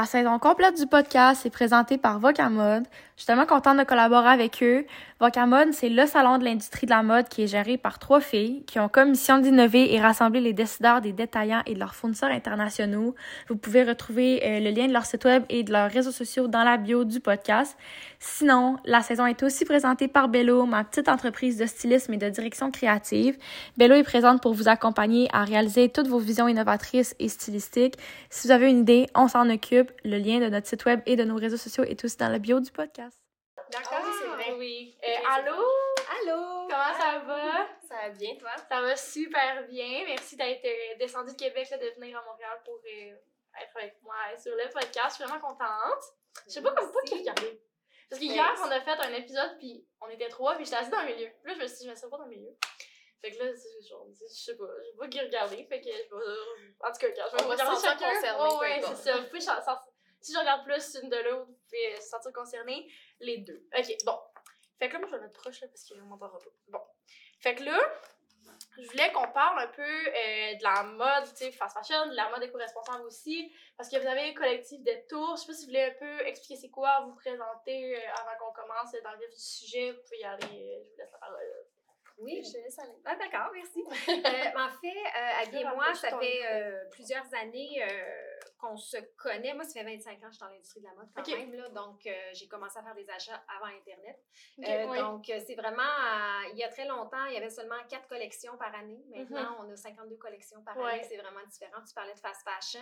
La saison complète du podcast est présentée par Vocamode. Je suis tellement contente de collaborer avec eux. Vocamode, c'est le salon de l'industrie de la mode qui est géré par trois filles qui ont comme mission d'innover et rassembler les décideurs des détaillants et de leurs fournisseurs internationaux. Vous pouvez retrouver euh, le lien de leur site web et de leurs réseaux sociaux dans la bio du podcast. Sinon, la saison est aussi présentée par Bello, ma petite entreprise de stylisme et de direction créative. Bello est présente pour vous accompagner à réaliser toutes vos visions innovatrices et stylistiques. Si vous avez une idée, on s'en occupe. Le lien de notre site web et de nos réseaux sociaux est aussi dans la bio du podcast. D'accord, Ah, c'est vrai. Oui. Euh, allô? Allô? Comment ça va? Ça va bien, toi? Ça va super bien. Merci d'être euh, descendu de Québec, là, de venir à Montréal pour euh, être avec moi sur le podcast. Je suis vraiment contente. Je sais pas comme pas qui regarder. Parce que Mais hier, c'est- on a fait un épisode, puis on était trois, puis j'étais assise dans le milieu. Puis là, je me suis dit, je me suis pas dans le milieu. Fait que là, genre, je sais pas, je sais pas qui regarder. Fait que je vais. En tout cas, je vais regarder chacun. Oh, ouais, c'est ça. Si je regarde plus une de l'autre, vous pouvez se sentir concerné. Les deux. Ok, bon. Fait que là, moi, je vais mettre proche là, parce qu'on m'entendra pas. Bon. Fait que là, je voulais qu'on parle un peu euh, de la mode, tu sais, fast fashion, de la mode éco-responsable aussi, parce que vous avez un collectif de tours. Je sais pas si vous voulez un peu expliquer c'est quoi, vous présenter euh, avant qu'on commence dans le vif du sujet. Vous pouvez y aller, euh, je vous laisse la parole. Oui, je te laisse aller. Ah, d'accord, merci. Euh, en fait, euh, Abby et moi, ça fait euh, plusieurs années euh, qu'on se connaît. Moi, ça fait 25 ans que je suis dans l'industrie de la mode quand même. Là, donc, euh, j'ai commencé à faire des achats avant Internet. Euh, oui. Donc, euh, c'est vraiment, euh, il y a très longtemps, il y avait seulement quatre collections par année. Maintenant, on a 52 collections par Mhm. Ouais. année. C'est vraiment différent. Tu parlais de fast fashion.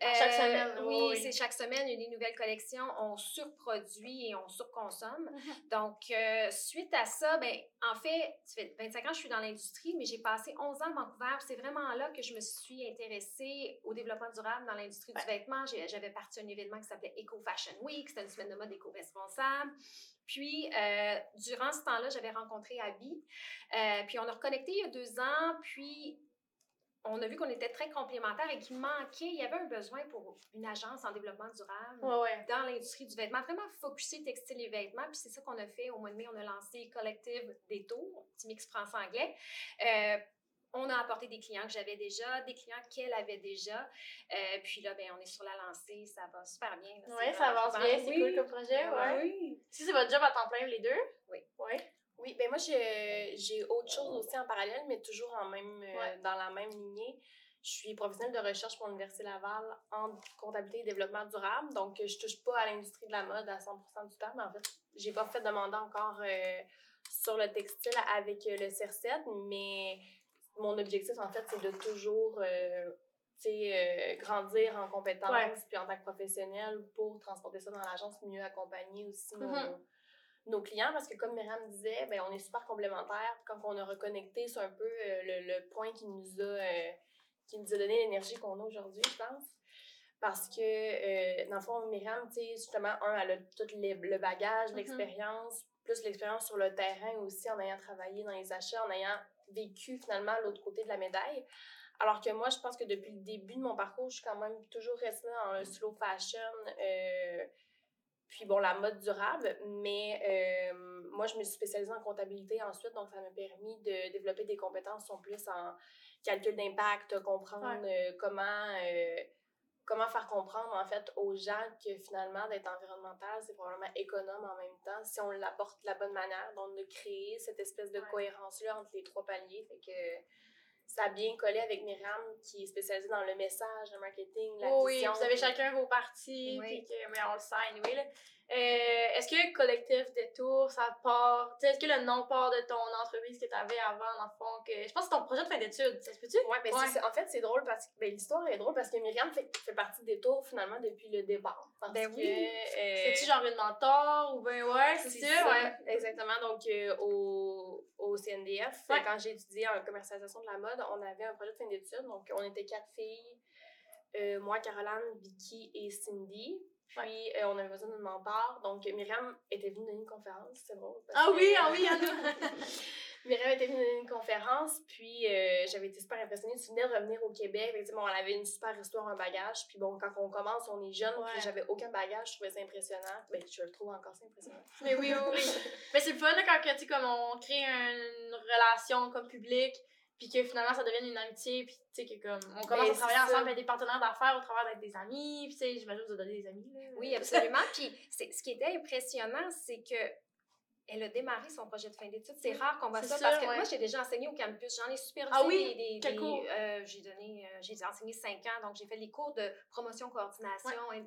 Chaque semaine, Oui, c'est chaque semaine, des nouvelles collections. On surproduit et on surconsomme. Mhm. Donc, suite à ça, ben, en fait, ça fait 25 ans je suis dans l'industrie, mais j'ai passé 11 ans à Vancouver. C'est vraiment là que je me suis intéressée au développement durable dans l'industrie du vêtement. J'avais parti à un événement qui s'appelait Eco Fashion Week. C'était une semaine de mode éco-responsable. Puis, euh, durant ce temps-là, j'avais rencontré Abby. Euh, puis, on a reconnecté il y a deux ans. Puis, on a vu qu'on était très complémentaires et qu'il manquait, il y avait un besoin pour une agence en développement durable Ouais, ouais. dans l'industrie du vêtement, vraiment focusé textile et vêtements. Puis c'est ça qu'on a fait au mois de mai. On a lancé Collective des Tours, petit mix français-anglais. Euh, on a apporté des clients que j'avais déjà, des clients qu'elle avait déjà. Euh, puis là, ben, on est sur la lancée. Ça va super bien. là. Ouais, C'est ça avance super. bien, c'est Oui. cool comme projet, ouais. Oui. Si c'est votre job à temps plein, les deux? Oui. Ouais. Oui, ben moi, j'ai j'ai autre chose aussi en parallèle, mais toujours en même, euh, dans la même lignée. Je suis professionnelle de recherche pour l'Université Laval en comptabilité et développement durable. Donc, je touche pas à l'industrie de la mode à 100% du temps, mais en fait, j'ai pas fait de mandat encore euh, sur le textile avec euh, le CERCET, mais mon objectif, en fait, c'est de toujours euh, euh, grandir en compétences Ouais. puis en tant que professionnel pour transporter ça dans l'agence, mieux accompagner aussi nos, Mhm. nos clients parce que comme Myriam disait, ben, on est super complémentaires. Quand on a reconnecté, c'est un peu euh, le, le point qui nous a qui nous a donné l'énergie qu'on a aujourd'hui, je pense. Parce que, dans le fond, Myriam, justement, un, elle a tout les- le bagage, Mhm. l'expérience, plus l'expérience sur le terrain aussi, en ayant travaillé dans les achats, en ayant vécu finalement l'autre côté de la médaille. Alors que moi, je pense que depuis le début de mon parcours, je suis quand même toujours restée dans le slow fashion, euh, puis bon, la mode durable. Mais euh, moi, je me suis spécialisée en comptabilité ensuite, donc ça m'a permis de développer des compétences qui sont plus en calcul d'impact, comprendre euh, comment, euh, comment faire comprendre en fait aux gens que finalement d'être environnemental, c'est probablement économe en même temps si on l'apporte de la bonne manière. Donc de créer cette espèce de Ouais. cohérence-là entre les trois paliers. Fait que ça a bien collé avec Myriam qui est spécialisée dans le message, le marketing, la oui, vision. vous avez chacun vos parties, Oui. que, mais on le sait anyway, là. Euh, est-ce que le collectif Détour, ça part, est-ce que le nom part de ton entreprise que tu avais avant, dans le fond, que, je pense que c'est ton projet de fin d'études, ça se peut-tu? Ouais, ben Ouais. en fait, c'est drôle parce que ben, l'histoire est drôle parce que Myriam fait, fait partie des tours finalement depuis le départ. Ben que, oui. euh, C'est-tu genre une mentor ou ben ouais, c'est C'est ça, ouais. exactement. Donc, euh, au, au CNDF, Ouais. quand j'ai étudié en commercialisation de la mode, on avait un projet de fin d'études. Donc, on était quatre filles, moi, Caroline, Vicky et Cindy. Puis, euh, on avait besoin d'une mentor. Donc, Myriam était venue donner une conférence. C'est drôle. Ah que- oui, ah oui, Anna! Myriam était venue donner une conférence, puis euh, j'avais été super impressionnée. Tu venais de revenir au Québec, sais, bon, elle avait une super histoire, un bagage. Puis bon, quand on commence, on est jeune, Ouais. puis j'avais aucun bagage, je trouvais ça impressionnant. Ben, je le trouve encore ça impressionnant. Mais oui, oui, oui. Mais c'est le fun, là, quand tu comme on crée une relation comme public, puis que finalement ça devienne une amitié, puis tu sais, que comme on commence Ben, à travailler ensemble avec des partenaires d'affaires au travers d'être des amis, puis tu sais, j'imagine que vous avez des amis. Là. Oui, absolument. Puis ce qui était impressionnant, c'est que elle a démarré son projet de fin d'études. C'est rare qu'on voit ça, parce que ouais. moi, j'ai déjà enseigné au campus. J'en ai supervisé Ah oui? des... des- des- euh, j'ai donné... euh, j'ai enseigné cinq ans, donc j'ai fait les cours de promotion, coordination, in-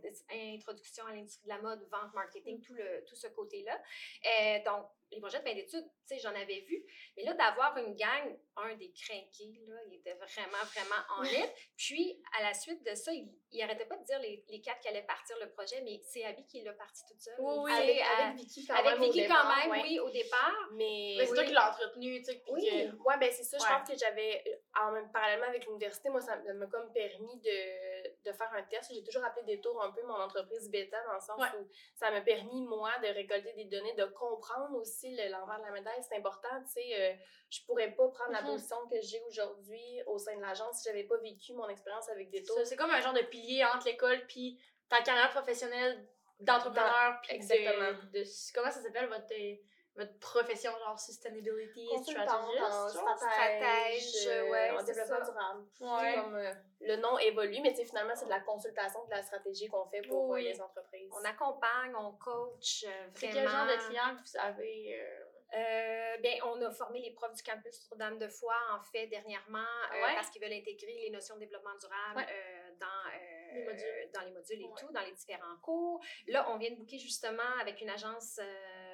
introduction à l'industrie de la mode, vente, Mm. marketing, tout, le, tout ce côté-là. Euh, donc, les projets de fin d'études, tu sais, j'en avais vu. Mais là, d'avoir une gang, un des crinqués, là, il était vraiment, vraiment en lettre. Puis, à la suite de ça, il, il arrêtait pas de dire les, les quatre qui allaient partir le projet, mais c'est Abby qui l'a parti toute seule. Oui, oui. Avec, Avec, à- avec Vicky quand avec même. au Vicky départ, quand même, ouais. oui, au départ. Mais. Mais c'est toi qui l'as entretenu, tu sais, puis Oui. que- Ouais, ben c'est ça. Je pense que j'avais, euh, en même, parallèlement avec l'université, moi, ça m'a m'a comme permis de, de faire un test. J'ai toujours appelé des tours un peu mon entreprise bêta, dans le sens Ouais. où ça m'a permis, moi, de récolter des données, de comprendre aussi le- l'envers de la médaille. C'est important, tu sais. euh, je pourrais pas prendre la Mhm. position que j'ai aujourd'hui au sein de l'agence si j'avais pas vécu mon expérience avec des tours. C'est comme un genre de pilier entre l'école puis ta carrière professionnelle d'entrepreneur de- Exactement. de, comment ça s'appelle votre euh, votre profession genre sustainability strategist stratège, Stratège, euh, ouais, en c'est développement durable. Ouais. Comme, euh, le nom évolue, mais finalement, c'est de la consultation, de la stratégie qu'on fait pour Oui. euh, les entreprises. On accompagne, on coach, euh, vraiment. C'est quel genre de client que vous avez euh, Euh, ben, on a formé les profs du campus Notre-Dame-de-Foy, en fait, dernièrement, euh, parce qu'ils veulent intégrer les notions de développement durable Ouais. euh, dans, euh, Les modules. dans les modules et Ouais. tout, dans les différents cours. Là, on vient de booker justement avec une agence euh,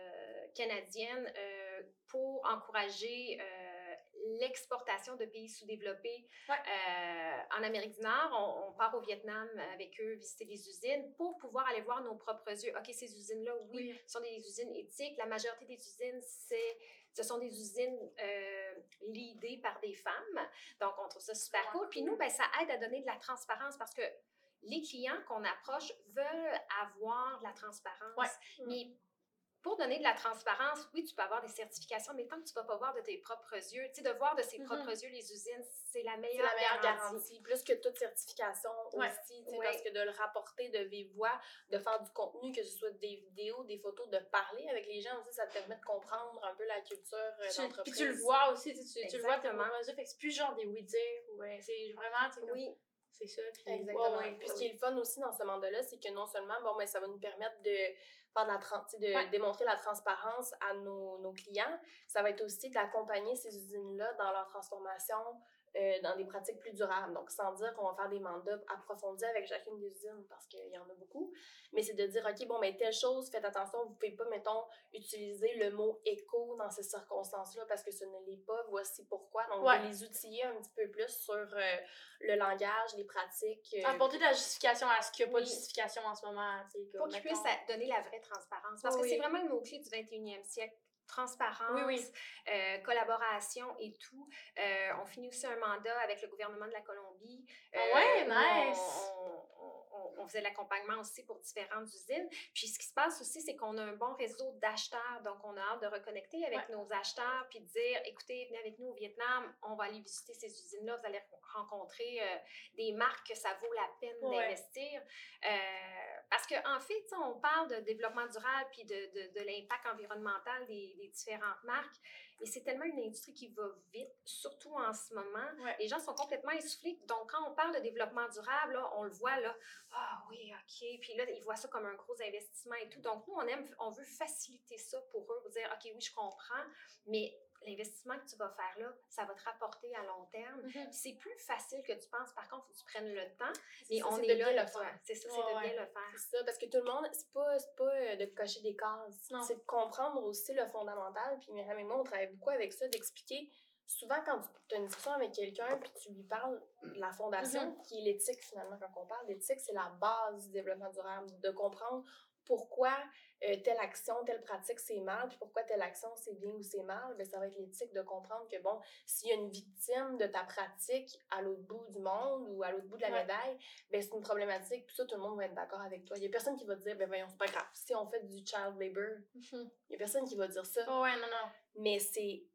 canadienne euh, pour encourager euh, l'exportation de pays sous-développés Ouais. euh, en Amérique du Nord. On, on part au Vietnam avec eux visiter les usines pour pouvoir aller voir nos propres yeux. OK, ces usines-là, oui, Oui. sont des usines éthiques. La majorité des usines, c'est, ce sont des usines euh, leadées par des femmes. Donc, on trouve ça super cool. Puis nous, ben, ça aide à donner de la transparence parce que les clients qu'on approche veulent avoir de la transparence. Ouais. Mais pour donner de la transparence, oui, tu peux avoir des certifications, mais tant que tu ne vas pas voir de tes propres yeux, tu sais, de voir de ses Mhm. propres yeux les usines, c'est la C'est meilleure, la meilleure garantie. garantie. Plus que toute certification Ouais. aussi, tu sais, Ouais. parce que de le rapporter de vive voix, de faire du contenu, que ce soit des vidéos, des photos, de parler avec les gens aussi, ça te permet de comprendre un peu la culture euh, Tu- d'entreprise. puis tu le vois aussi, tu, tu, tu le vois fait que c'est plus genre des oui-dire, ou ben, c'est vraiment, tu sais, comme, Oui, c'est ça, puis Exactement. ouais, ouais, Puis ce qui est le fun aussi dans ce mandat-là, c'est que non seulement, bon, mais ça va nous permettre de faire de la de Ouais. démontrer la transparence à nos, nos clients, ça va être aussi d'accompagner ces usines-là dans leur transformation euh, dans des pratiques plus durables. Donc, sans dire qu'on va faire des mandats approfondis avec chacune des usines, parce qu'il y en a beaucoup, mais c'est de dire, OK, bon, mais telle chose, faites attention, vous pouvez pas, mettons, utiliser le mot éco dans ces circonstances-là, parce que ce ne l'est pas, voici pourquoi. Donc, Ouais. de les outiller un petit peu plus sur euh, le langage, les pratiques. euh, Apporter de la justification à ce qu'il n'y a pas de justification en ce moment, sais, pour qu'ils puissent a- donner la vraie transparence. Parce que c'est vraiment le mot-clé du 21e siècle. Transparence, Oui, oui. euh, collaboration et tout. Euh, on finit aussi un mandat avec le gouvernement de la Colombie. Ah ouais, où nice. On, on- on- on faisait l'accompagnement aussi pour différentes usines. Puis ce qui se passe aussi, c'est qu'on a un bon réseau d'acheteurs. Donc, on a hâte de reconnecter avec nos acheteurs puis de dire, écoutez, venez avec nous au Vietnam, on va aller visiter ces usines-là. Vous allez rencontrer euh, des marques que ça vaut la peine Ouais. d'investir. Parce qu'en en fait, on parle de développement durable puis de, de, de l'impact environnemental des, des différentes marques, mais c'est tellement une industrie qui va vite, surtout en ce moment. Ouais. Les gens sont complètement essoufflés. Donc, quand on parle de développement durable, là, on le voit là, ah oui, OK. Puis là, ils voient ça comme un gros investissement et tout. Donc, nous, on aime, on veut faciliter ça pour eux, pour dire, OK, oui, je comprends, mais l'investissement que tu vas faire là, ça va te rapporter à long terme. Mhm. C'est plus facile que tu penses. Par contre, il faut que tu prennes le temps. Mais on c'est est là, le faire. C'est ça, c'est de bien le faire. C'est ça, parce que tout le monde, c'est pas, pas euh, de cocher des cases. C'est de comprendre aussi le fondamental. Puis Myriam et moi, on travaille beaucoup avec ça, d'expliquer. Souvent, quand tu as une discussion avec quelqu'un, puis tu lui parles de la fondation, qui est l'éthique finalement, quand on parle d'éthique, c'est la base du développement durable. De comprendre pourquoi euh, telle action, telle pratique, c'est mal, puis pourquoi telle action, c'est bien ou c'est mal, ben, ça va être l'éthique de comprendre que, bon, s'il y a une victime de ta pratique à l'autre bout du monde ou à l'autre bout de la Ouais. médaille, ben, c'est une problématique, puis ça, tout le monde va être d'accord avec toi. Il y a personne qui va te dire, ben voyons, c'est pas grave, si on fait du child labor, Mhm. il y a personne qui va dire ça. Oh, ouais, non, non. Mais c'est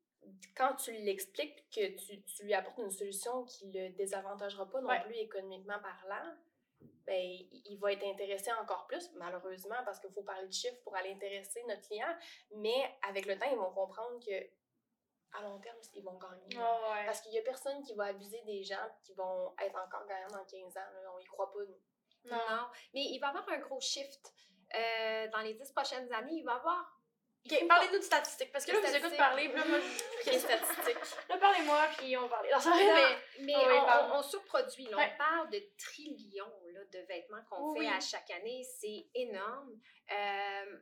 quand tu l'expliques que tu, tu lui apportes une solution qui le désavantagera pas non Ouais. plus économiquement parlant, ben, il va être intéressé encore plus, malheureusement, parce qu'il faut parler de chiffres pour aller intéresser notre client. Mais avec le temps, ils vont comprendre que à long terme, ils vont gagner. Ah ouais. Parce qu'il y a personne qui va abuser des gens qui vont être encore gagnants dans 15 ans. Là. On y croit pas, nous. Non. Mais il va y avoir un gros shift. Euh, dans les 10 prochaines années, il va y avoir. il Ok, faut parlez-nous de statistiques. Parce que là, vous écoutez parler, là, moi, je. Les statistiques. Là, parlez-moi, puis on va parler. Non, Non, mais. on, on- on surproduit. Là. Ouais. On parle de trillions là, de vêtements qu'on Oui. fait à chaque année. C'est énorme. Euh,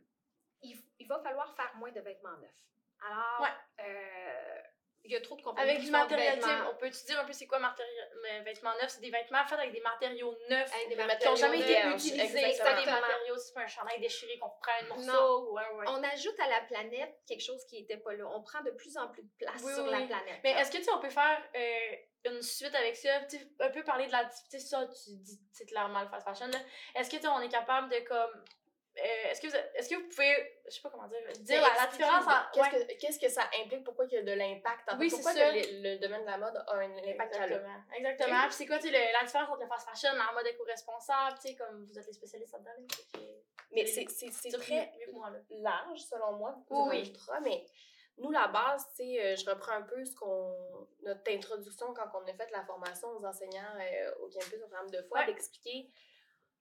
il, il va falloir faire moins de vêtements neufs. Alors, Ouais. euh, il y a trop de compagnies Avec du matériel, on peut-tu dire un peu c'est quoi matériel, vêtements neufs? C'est des vêtements faits avec des matériaux neufs Avec des Des qui n'ont jamais été utilisés. C'est pas des matériaux, c'est pas un chandail déchiré qu'on prend un morceau ouais. On ajoute à la planète quelque chose qui n'était pas là. On prend de plus en plus de place Oui, sur oui, la planète. Mais est-ce que tu sais, on peut faire euh, une suite avec ça? Un peu parler de la. Tu sais, ça, tu dis, c'est clairement le fast fashion. Est-ce que tu on est capable de comme. Euh, est-ce que, vous, est-ce que vous pouvez, je sais pas comment dire, dire la, différence en. Qu'est-ce ouais. que, qu'est-ce que ça implique? Pourquoi il y a de l'impact? En fait, Oui, c'est pourquoi que le, le domaine de la mode a un impact? Exactement. Exactement. Puis c'est quoi, tu sais, le- la différence entre le fast fashion, la mode éco-responsable, tu sais, comme vous êtes les spécialistes là-dedans. Mais c'est, très moi, large, selon moi. Oui, ultra, mais nous, la base, tu sais, euh, je reprends un peu ce qu'on, notre introduction quand on a fait la formation aux enseignants euh, au campus au programme de fois, Ouais. d'expliquer,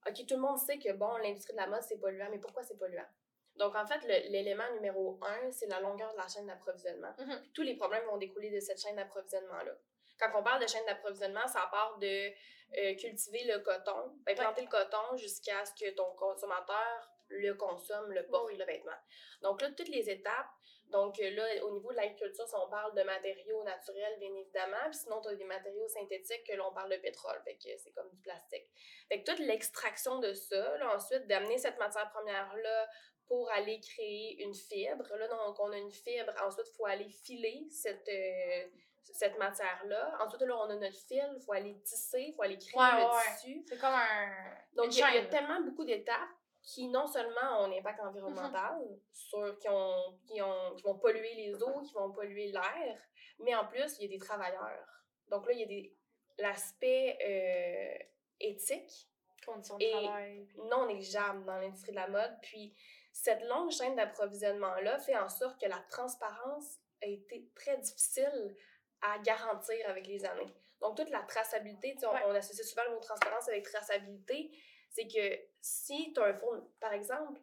OK, tout le monde sait que, bon, l'industrie de la mode, c'est polluant, mais pourquoi c'est polluant? Donc, en fait, l'élément numéro un, c'est la longueur de la chaîne d'approvisionnement. Mhm. Tous les problèmes vont découler de cette chaîne d'approvisionnement-là. Quand on parle de chaîne d'approvisionnement, ça part de euh, cultiver le coton, ben, planter le coton jusqu'à ce que ton consommateur le consomme, le porte, Oui. le vêtement. Donc là, toutes les étapes. Donc euh, là, au niveau de l'agriculture, si on parle de matériaux naturels, bien évidemment, puis sinon, tu as des matériaux synthétiques, que là, on parle de pétrole, fait que c'est comme du plastique. Fait que toute l'extraction de ça, là, ensuite, d'amener cette matière première-là pour aller créer une fibre. Là, donc, on a une fibre. Ensuite, il faut aller filer cette, euh, cette matière-là. Ensuite, là, on a notre fil. Il faut aller tisser, il faut aller créer Ouais, le ouais, tissu. C'est comme un. Donc, il y, a- y tellement beaucoup d'étapes qui, non seulement ont un impact environnemental, sur, qui, ont, qui, ont, qui vont polluer les eaux, qui vont polluer l'air, mais en plus, il y a des travailleurs. Donc là, il y a des l'aspect euh, éthique Conditions de Et- travail. non négligeable dans l'industrie de la mode. Puis cette longue chaîne d'approvisionnement-là fait en sorte que la transparence a été très difficile à garantir avec les années. Donc toute la traçabilité, tu sais, on, Ouais. on associe souvent le mot transparence avec traçabilité, c'est que si tu as un fournisseur, par exemple,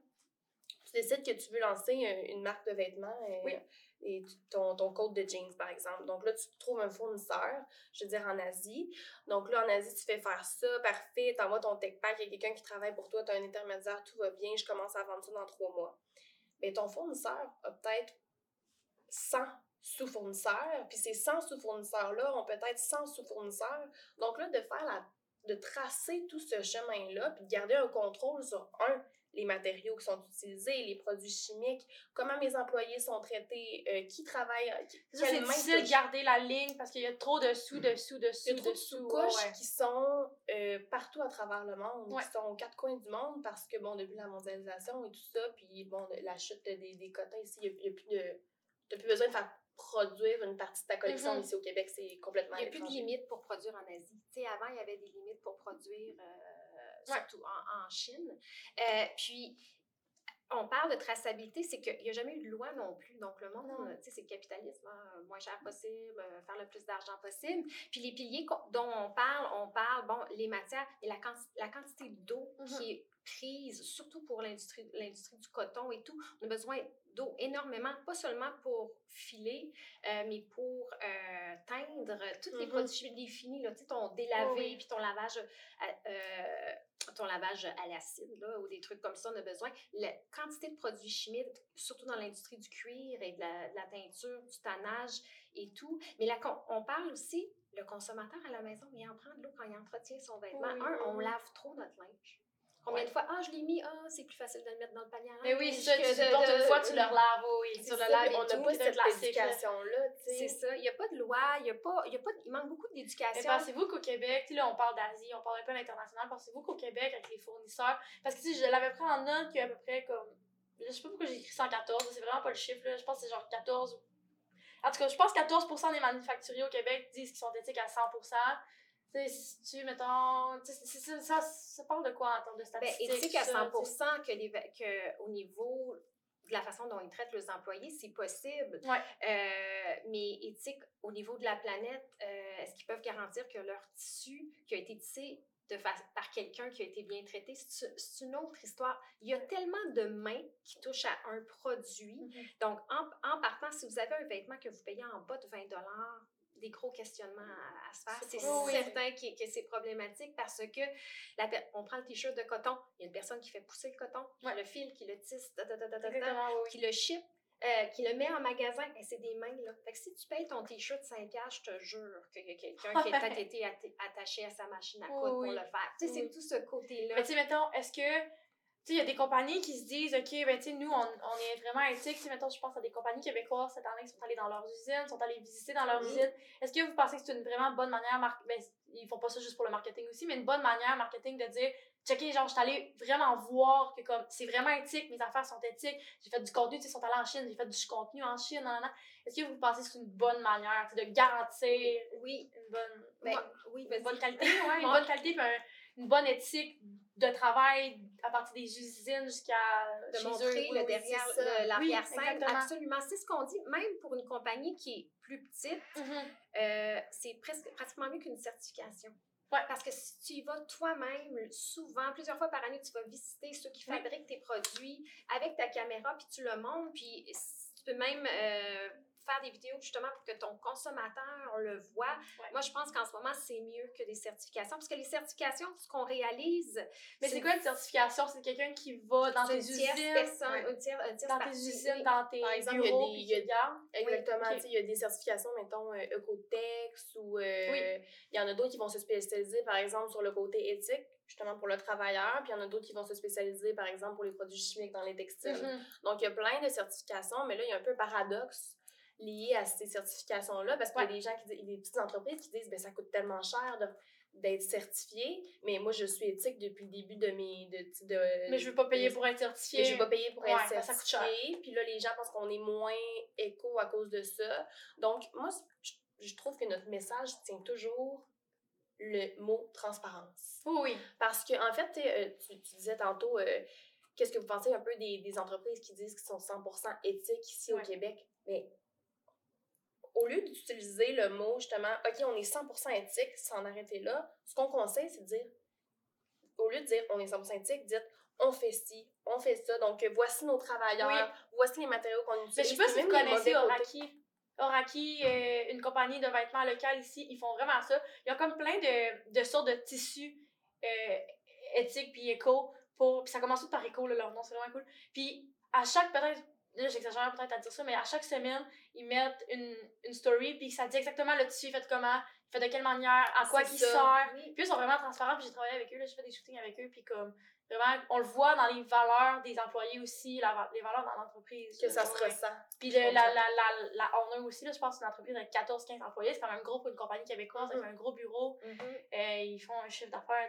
tu décides que tu veux lancer euh, une marque de vêtements euh, Oui. et ton, ton code de jeans, par exemple. Donc là, tu trouves un fournisseur, je veux dire en Asie. Donc là, en Asie, tu fais faire ça, parfait, t'envoies ton tech pack, il y a quelqu'un qui travaille pour toi, tu as un intermédiaire, tout va bien, je commence à vendre ça dans trois mois. Mais ton fournisseur a peut-être 100 sous-fournisseurs, puis ces 100 sous-fournisseurs-là ont peut-être 100 sous-fournisseurs. Donc là, de faire la de tracer tout ce chemin-là, puis de garder un contrôle sur, un, les matériaux qui sont utilisés, les produits chimiques, comment mes employés sont traités, euh, qui travaille, C'est ça, c'est difficile de garder la ligne parce qu'il y a trop de sous, de sous, de Il y sous, a trop de sous. sous-couches ouais, qui sont euh, partout à travers le monde, Ouais. qui sont aux quatre coins du monde parce que, bon, depuis la mondialisation et tout ça, puis bon, la chute des, des quotas ici, il n'y a, plus de. T'as plus besoin de faire produire une partie de ta collection Mhm. ici au Québec, c'est complètement Il n'y a plus de limites pour produire en Asie. Tu sais, avant, il y avait des limites pour produire, euh, Ouais. surtout en, en Chine. Euh, puis, on parle de traçabilité, c'est qu'il n'y a jamais eu de loi non plus. Donc, le monde, tu sais, c'est le capitalisme, hein, moins cher possible, euh, faire le plus d'argent possible. Puis, les piliers dont on parle, on parle, bon, les matières et la, quanti- la quantité d'eau Mhm. qui est prise, surtout pour l'industrie du coton et tout. On a besoin d'eau énormément, pas seulement pour filer, euh, mais pour euh, teindre tous les Mhm. produits définis, là, tu sais, ton délavé, Oh oui. puis ton lavage, euh, ton lavage à l'acide, là, ou des trucs comme ça, on a besoin. La quantité de produits chimiques, surtout dans l'industrie du cuir et de la, de la teinture, du tannage et tout. Mais là, on parle aussi, le consommateur à la maison, il en prend de l'eau quand il entretient son vêtement. Oui, Un, oui, on lave trop notre linge. Combien Ouais. de fois, ah, je l'ai mis, ah, c'est plus facile de le mettre dans le panier à Mais oui, c'est ça, tu portes une fois, tu le relaves, oui, C'est tu le laves et on n'a pas cette éducation-là, tu C'est sais. ça. Il n'y a pas de loi, il y a pas, il y a pas, il manque beaucoup Mais d'éducation. pensez-vous qu'au Québec, tu sais, là, on parle d'Asie, on parle un peu à l'international, pensez-vous qu'au Québec, avec les fournisseurs, parce que tu sais, je l'avais pris en note qu'il y a à peu près comme, je sais pas pourquoi j'ai écrit 114, c'est vraiment pas le chiffre, là, je pense que c'est genre 14 ou... En tout cas, je pense que 14% des manufacturiers au Québec disent qu'ils sont éthiques à 100%. Tu sais, si tu, mettons, tu sais, ça, ça parle de quoi en termes de Ben, statistiques? éthique à ça, 100 tu sais? que, les, que au niveau de la façon dont ils traitent leurs employés, c'est possible. Ouais. Euh, mais éthique, au niveau de la planète, euh, est-ce qu'ils peuvent garantir que leur tissu qui a été tissé de par quelqu'un qui a été bien traité, c'est une autre histoire. Il y a tellement de mains qui touchent à un produit. Mhm. Donc, en, en partant, si vous avez un vêtement que vous payez en bas de 20 des gros questionnements à, à se faire. C'est oui. certain que, que c'est problématique parce que la on prend le t-shirt de coton, il y a une personne qui fait pousser le coton, qui Ouais. le file, qui le tisse, oui, qui le ship, euh, qui le met en magasin, ben, c'est des mains, là. Fait que si tu payes ton t-shirt 5 piastres, je te jure qu'il y a quelqu'un qui a peut-être été atta- attaché à sa machine à coudre oui. pour le faire. Tu sais, c'est tout ce côté-là. Mais tu sais, mettons, est-ce que. Tu sais, il y a des compagnies qui se disent, OK, ben, tu sais, nous, on, on est vraiment éthiques. Tu mettons, je pense à des compagnies québécoises cette année qui sont allées dans leurs usines, sont allées visiter dans leurs usines. Est-ce que vous pensez que c'est une vraiment bonne manière, mar- ben, ils font pas ça juste pour le marketing aussi, mais une bonne manière marketing de dire, checker, genre, je suis allée vraiment voir que comme, c'est vraiment éthique, mes affaires sont éthiques, j'ai fait du contenu, tu sais, ils sont allés en Chine, j'ai fait du contenu en Chine, nan, nan. Est-ce que vous pensez que c'est une bonne manière, de garantir Oui, une bonne, ben, oui, une bonne qualité, ouais, une bonne qualité, puis un- une bonne éthique de travail à partir des usines jusqu'à de chez montrer eux. Oui, le derrière. Oui, exactement. Absolument. C'est ce qu'on dit, même pour une compagnie qui est plus petite, Mhm. euh, c'est presque pratiquement mieux qu'une certification. Ouais. Parce que si tu y vas toi-même, souvent, plusieurs fois par année, tu vas visiter ceux qui Oui. fabriquent tes produits avec ta caméra, puis tu le montres, puis tu peux même euh, faire des vidéos justement pour que ton consommateur le voit. Ouais. Moi, je pense qu'en ce moment, c'est mieux que des certifications, parce que les certifications, ce qu'on réalise, Mais c'est quoi une certification? C'est quelqu'un qui va dans tes usines, personne, ouais. une tierce, une tierce dans tes usines, dans tes Par exemple, il y a des- y a. Exactement. Il y a des certifications, mettons, euh, Ecotex ou euh, Oui. il y en a d'autres qui vont se spécialiser, par exemple, sur le côté éthique, justement pour le travailleur, puis il y en a d'autres qui vont se spécialiser, par exemple, pour les produits chimiques dans les textiles. Mhm. Donc, il y a plein de certifications, mais là, il y a un peu un paradoxe lié à ces certifications-là, parce qu'il y a des gens qui disent, des petites entreprises qui disent, ben ça coûte tellement cher d'être certifié, mais moi, je suis éthique depuis le début de mes... De, de, Mais je veux pas payer pour être mais certifié. je vais pas payer pour Ouais, être ben, certifié. Puis là, les gens pensent qu'on est moins éco à cause de ça. Donc, moi, je, je trouve que notre message tient toujours le mot transparence. Oui. Parce que, en fait, tu euh, tu, tu disais tantôt, euh, qu'est-ce que vous pensez un peu des, des entreprises qui disent qu'ils sont 100% éthiques ici Ouais. au Québec? Mais au lieu d'utiliser le mot, justement, OK, on est 100% éthique, s'en arrêter là, ce qu'on conseille, c'est de dire, au lieu de dire on est 100% éthique, dites on fait ci, on fait ça. Donc, voici nos travailleurs, voici les matériaux qu'on utilise. Mais je sais pas si vous connaissez. Oraki. Oraki, euh, une compagnie de vêtements locale ici, ils font vraiment ça. Il y a comme plein de, de sortes de tissus euh, éthiques puis éco. Pour, puis ça commence tout par éco, là, leur nom, c'est vraiment cool. Puis à chaque, peut-être, là j'exagère peut-être à dire ça, mais à chaque semaine, ils mettent une, une story, puis ça dit exactement le tissu fait comment, fait de quelle manière, à quoi C'est qu'il ça. sert. Oui. Puis ils sont vraiment transparents, puis j'ai travaillé avec eux, là, j'ai fait des shootings avec eux, puis comme, vraiment, on le voit dans les valeurs des employés aussi, la les valeurs dans l'entreprise. Que ça se ressent. Puis le- la, la, la, la aussi, là, je pense une entreprise de 14-15 employés, c'est quand même gros pour une compagnie québécoise, avec un gros bureau. Mhm. Euh, ils font un chiffre d'affaires,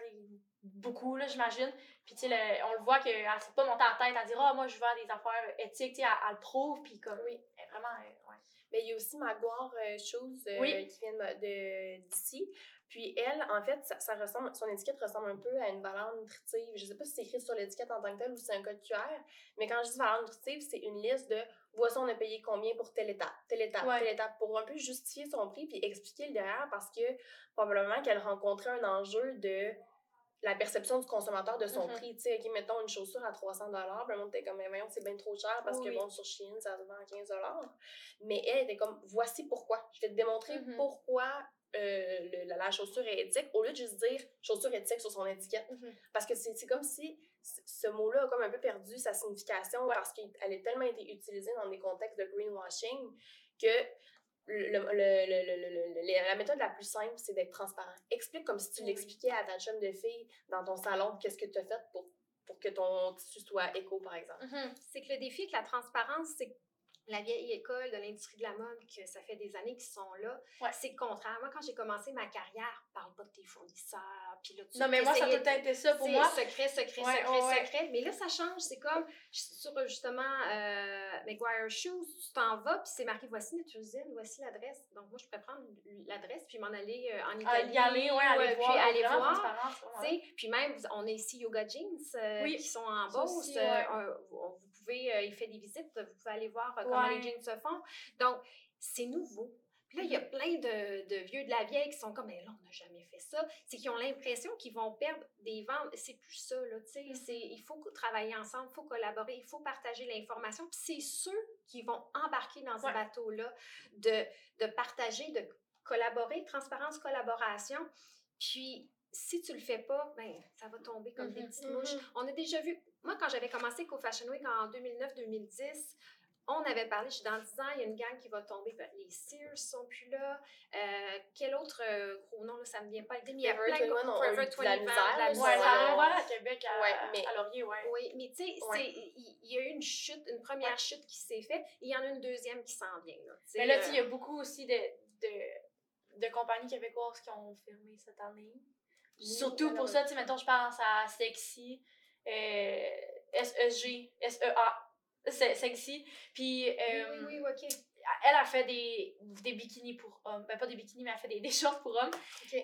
beaucoup, là, j'imagine. Puis, tu sais, le- on le voit qu'elle ne s'est pas montée en tête à dire, ah, moi, je vends des affaires éthiques, tu sais, elle, elle le prouve, puis comme, oui, vraiment, euh, ouais. Mais il y a aussi Maguire euh, Shoes euh, Oui. qui vient d'ici. Puis elle, en fait, ça, ça ressemble, son étiquette ressemble un peu à une valeur nutritive. Je sais pas si c'est écrit sur l'étiquette en tant que tel ou si c'est un code QR, mais quand je dis valeur nutritive, c'est une liste de voici on a payé combien pour telle étape, telle étape, Ouais. telle étape, pour un peu justifier son prix puis expliquer le derrière parce que probablement qu'elle rencontrait un enjeu de la perception du consommateur de son Mhm. prix. Tu sais, OK, mettons une chaussure à 300 puis le monde était comme, mais voyons, c'est bien trop cher parce Oui, que, oui. bon, sur Shein, ça se vend à 15 Mais elle était comme, voici pourquoi. Je vais te démontrer Mhm. pourquoi euh, le- la, la chaussure est éthique, au lieu de juste dire chaussure éthique sur son étiquette. Parce que c'est comme si ce mot-là a comme un peu perdu sa signification parce qu'elle a tellement été utilisée dans des contextes de greenwashing que le, le- le- le- le- le- le- la méthode la plus simple, c'est d'être transparent. Explique comme si tu Oui. l'expliquais à ta chum de fille dans ton salon, qu'est-ce que tu as fait pour, pour que ton tissu soit éco, par exemple. Mhm. C'est que le défi avec la transparence, c'est que la vieille école de l'industrie de la mode, que ça fait des années qu'ils sont là, Ouais. c'est le contraire. Moi, quand j'ai commencé ma carrière, parle pas de tes fournisseurs, puis là, tu Non, mais moi, ça a tout t'essayais le temps été ça pour c'est moi. secret, secret, Ouais, secret, ouais, secret. Mais là, ça change. C'est comme sur justement euh, McGuire Shoes, tu t'en vas, puis c'est marqué voici notre usine, voici l'adresse. Donc, moi, je pourrais prendre l'adresse, puis m'en aller euh, en Italie. y aller, ouais, aller euh, voir. Puis aller voir. Puis même, on a ici Yoga Jeans euh, Oui, qui sont en euh, vous pouvez, euh, il fait des visites, vous pouvez aller voir euh, comment Ouais. les jeans se font. Donc, c'est nouveau. Puis là, il y a plein de, de vieux de la vieille qui sont comme, mais là, on n'a jamais fait ça. C'est qu'ils ont l'impression qu'ils vont perdre des ventes. C'est plus ça, là, tu sais. C'est- Il faut travailler ensemble, il faut collaborer, il faut partager l'information. Puis c'est ceux qui vont embarquer dans ce Ouais. bateau-là de, de partager, de collaborer, transparence, collaboration. Puis, si tu le fais pas, ben, ça va tomber comme des Mhm, petites mouches. On a déjà vu, moi, quand j'avais commencé qu'au Fashion Week en 2009-2010, on avait parlé, je suis dans 10 ans, il y a une gang qui va tomber. Ben, les Sears sont plus là. Euh, quel autre euh, gros nom, là, ça me vient pas. Il y a Forever plein de 21 ont Forever eu de la 21, misère, la Ouais, misère. Ouais. ouvert à Québec à, Ouais, mais- à Laurier, ouais. Oui, mais tu sais, Ouais. il il y a eu une chute, une première Ouais. chute qui s'est faite. Il y en a une deuxième qui s'en vient. Là, Mais là, euh, il y a beaucoup aussi de, de, de compagnies québécoises qui ont fermé cette année. Surtout pour ça, tu sais, mettons, je pense à Sexy, euh, SEG, SEA, Se- Sexy. Puis, oui, euh, oui, oui, ok. elle a fait des, des bikinis pour hommes. Ben, pas des bikinis, mais elle a fait des, des shorts pour hommes.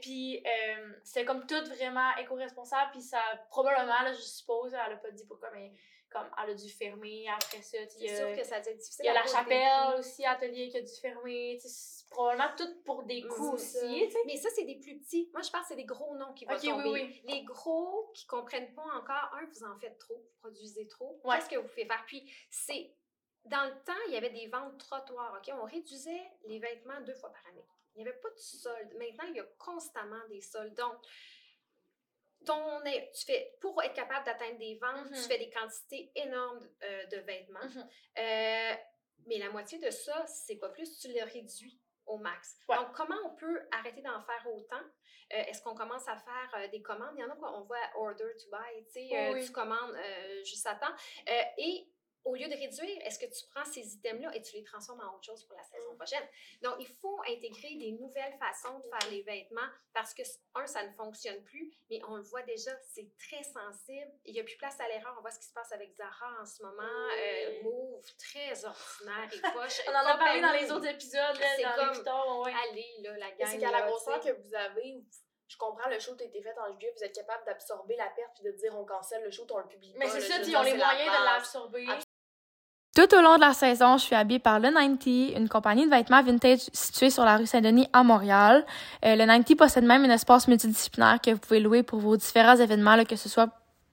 Puis, euh, c'était comme tout vraiment éco-responsable. Puis, ça, probablement, là, je suppose, elle a pas dit pourquoi, mais comme elle a dû fermer après ça. C'est il y a- sûr que ça a être difficile. il y a la chapelle aussi, atelier qui a dû fermer. C'est probablement tout pour des coûts C'est ça. aussi. Mais ça, c'est des plus petits. Moi, je pense que c'est des gros noms qui vont Ok, oui, tomber. oui. Les gros qui comprennent pas encore, un, vous en faites trop, vous produisez trop. Ouais. Qu'est-ce que vous faites faire? Puis, c'est. Dans le temps, il y avait des ventes trottoirs, OK? On réduisait les vêtements deux fois par année. Il n'y avait pas de solde. Maintenant, il y a constamment des soldes. Donc, ton, tu fais, pour être capable d'atteindre des ventes, tu fais des quantités énormes euh, de vêtements. Mhm. Euh, mais la moitié de ça, c'est pas plus, tu le réduis au max. Ouais. Donc, comment on peut arrêter d'en faire autant? Euh, Est-ce qu'on commence à faire euh, des commandes? Il y en a qu'on voit order to buy, tu sais, Oui, tu commandes juste à temps. Et au lieu de réduire, est-ce que tu prends ces items-là et tu les transformes en autre chose pour la saison Mm. prochaine? Donc, il faut intégrer des nouvelles façons de faire les vêtements parce que, un, ça ne fonctionne plus, mais on le voit déjà, c'est très sensible. Il n'y a plus place à l'erreur. On voit ce qui se passe avec Zara en ce moment. Euh, Oui. Move, très ordinaire et poche. On en a parlé dans les autres épisodes, C'est comme- tard, ouais. Allez, là, la Mais gang. c'est qu'à la grosseur que vous avez, je comprends, le shoot a été fait en juillet, vous êtes capable d'absorber la perte puis de dire on cancelle le shoot, on le publie Mais pas. c'est ça, ils ont les moyens de l'absorber. Tout au long de la saison, je suis habillée par le 90, une compagnie de vêtements vintage située sur la rue Saint-Denis à Montréal. Euh, le 90 possède même un espace multidisciplinaire que vous pouvez louer pour vos différents événements, que ce soit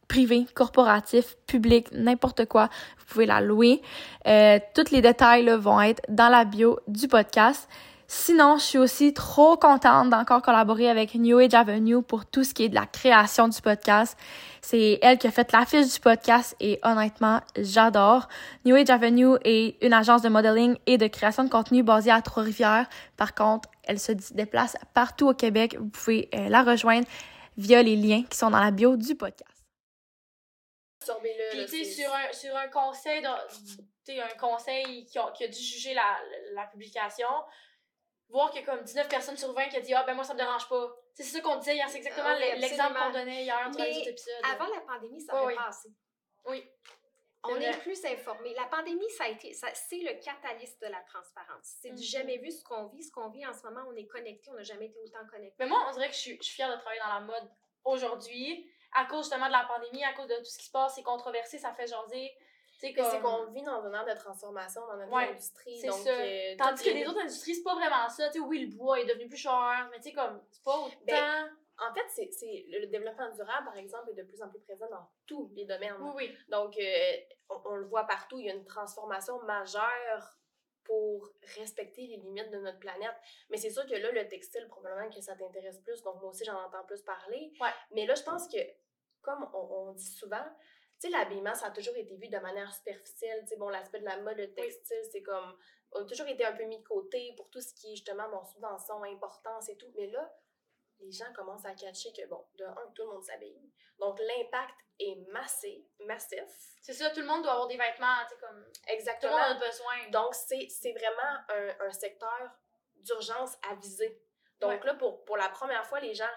privé, corporatif, public, n'importe quoi, vous pouvez la louer. Euh, tous les détails vont être dans la bio du podcast. Sinon, je suis aussi trop contente d'encore collaborer avec New Age Avenue pour tout ce qui est de la création du podcast. C'est elle qui a fait l'affiche du podcast et honnêtement, j'adore. New Age Avenue est une agence de modeling et de création de contenu basée à Trois-Rivières. Par contre, elle se déplace partout au Québec. Vous pouvez euh, la rejoindre via les liens qui sont dans la bio du podcast. Puis, tu sais, sur un, sur un conseil, tu un conseil qui, ont- qui a dû juger la, la publication, voir qu'il y a comme 19 personnes sur 20 qui a dit Ah, ben moi, ça me dérange pas. C'est ça qu'on disait hier, c'est exactement Ah oui, l'exemple qu'on donnait hier dans les autres épisodes. Avant la pandémie, ça aurait oui. passé. Oui. On est plus informé. La pandémie, ça a été, c'est le catalyste de la transparence. C'est du Mhm. jamais vu ce qu'on vit. Ce qu'on vit en ce moment, on est connecté. On n'a jamais été autant connecté. Mais moi, on dirait que je suis, je suis fière de travailler dans la mode aujourd'hui, à cause justement de la pandémie, à cause de tout ce qui se passe, c'est controversé, ça fait jaser. C'est comme- qu'on vit dans un ère de transformation dans notre Ouais, industrie. c'est ça. euh, Tandis que les- autres industries, c'est pas vraiment ça. Tu sais, oui, le bois est devenu plus cher, mais tu sais, comme, c'est pas autant. Ben, En fait, c'est c'est- le développement durable, par exemple, est de plus en plus présent dans tous les domaines. oui, oui. Donc, euh, on, on le voit partout, il y a une transformation majeure pour respecter les limites de notre planète. Mais c'est sûr que là, le textile, probablement que ça t'intéresse plus, donc moi aussi, j'en entends plus parler. Ouais. Mais là, je pense que, comme on, on dit souvent, sais, l'habillement, ça a toujours été vu de manière superficielle. Tu sais, bon, l'aspect de la mode, le textile, c'est comme... On a toujours été un peu mis de côté pour tout ce qui est, justement, bon, subvention, importance et tout. Mais là, les gens commencent à catcher que, bon, de un, tout le monde s'habille. Donc, l'impact est massif, massif. C'est ça, tout le monde doit avoir des vêtements, tu sais, comme. Tout le Exactement. monde a besoin. Donc, c'est vraiment un, un secteur d'urgence à viser. Donc Ouais. là, pour, pour la première fois, les gens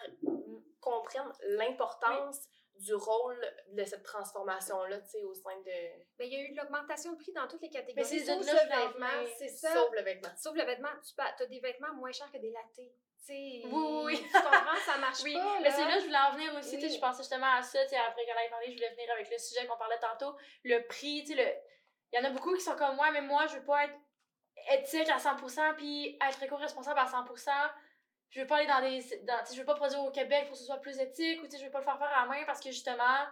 comprennent l'importance du rôle de cette transformation-là, tu sais, au sein de... Mais il y a eu de l'augmentation de prix dans toutes les catégories. Mais c'est sauf là le vêtement, c'est ça. Sauf le vêtement. Sauf le vêtement, tu as des vêtements moins chers que des lattés. Tu sais, Oui, oui. Tu comprends, ça marche Oui, pas. mais c'est là que je voulais en venir aussi. Oui. Je pensais justement à ça. Après qu'elle ait parlé, je voulais venir avec le sujet qu'on parlait tantôt. Le prix, tu sais, le. il y en a beaucoup qui sont comme moi, mais moi, je veux pas être éthique à 100% puis être éco-responsable à 100%. Je veux pas aller dans des. Dans, je veux pas produire au Québec pour que ce soit plus éthique ou je veux pas le faire faire à la main parce que justement,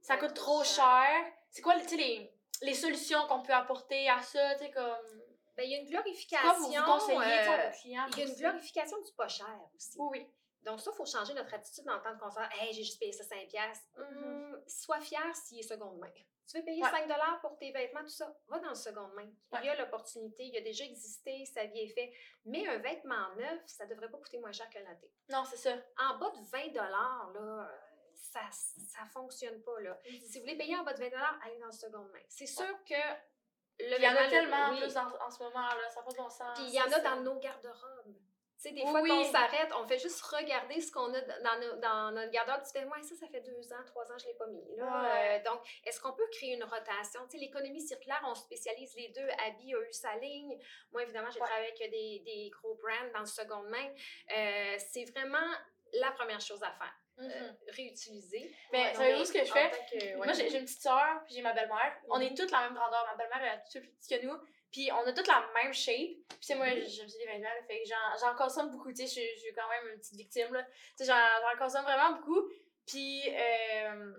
ça coûte trop cher. C'est quoi les, les solutions qu'on peut apporter à ça, tu sais, comme? Ben, il y a une glorification. Quoi vous conseillez euh, clients? Il y a une glorification du pas cher aussi. Oui, oui. Donc, ça, il faut changer notre attitude dans le temps de. Hey, j'ai juste payé ça 5$. Hum, sois fier s'il est seconde main. Tu veux payer Ouais. 5 pour tes vêtements, tout ça, va dans le seconde main. Il y a l'opportunité, il y a déjà existé, ça vient est fait. Mais un vêtement neuf, ça devrait pas coûter moins cher que le latte. Non, c'est ça. En bas de 20 là, euh, ça ça fonctionne pas, là. Si vous voulez payer en bas de 20 allez dans le seconde main. C'est sûr que le Il y en a tellement oui. plus en, en ce moment, là. Ça n'a pas de bon sens. Puis il y en a ça. dans nos garde-robes. Tu sais, des fois, oui. quand on s'arrête, on fait juste regarder ce qu'on a dans, nos- dans notre garde-robe. Tu fais, ouais, ça, ça fait deux ans, trois ans, je ne l'ai pas mis. Là. Ouais. Euh, donc, est-ce qu'on peut créer une rotation? Tu sais, l'économie circulaire, on spécialise les deux. Abby a eu sa ligne. Moi, évidemment, j'ai Ouais. travaillé avec des, des gros brands dans le seconde main. Euh, c'est vraiment la première chose à faire. Euh, réutiliser. Mais savez-vous ce que je fais? tant que- ouais. Moi, j'ai une petite soeur, puis j'ai ma belle-mère. On est toutes la même grandeur. Ma belle-mère est plus petite que nous. Puis on a toutes la même shape. Puis tu sais, moi, j'aime ça les vêtements, là, fait que j'en- consomme beaucoup. Tu sais, je suis- quand même une petite victime, là. Tu sais, j'en consomme vraiment beaucoup. Puis euh,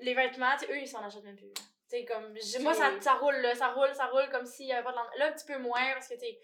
les vêtements, tu sais, eux, ils s'en achètent même plus. Tu sais, comme, moi, ça, ça roule, là. Ça roule, ça roule comme s'il y avait pas de. Là, un petit peu moins, parce que, tu sais,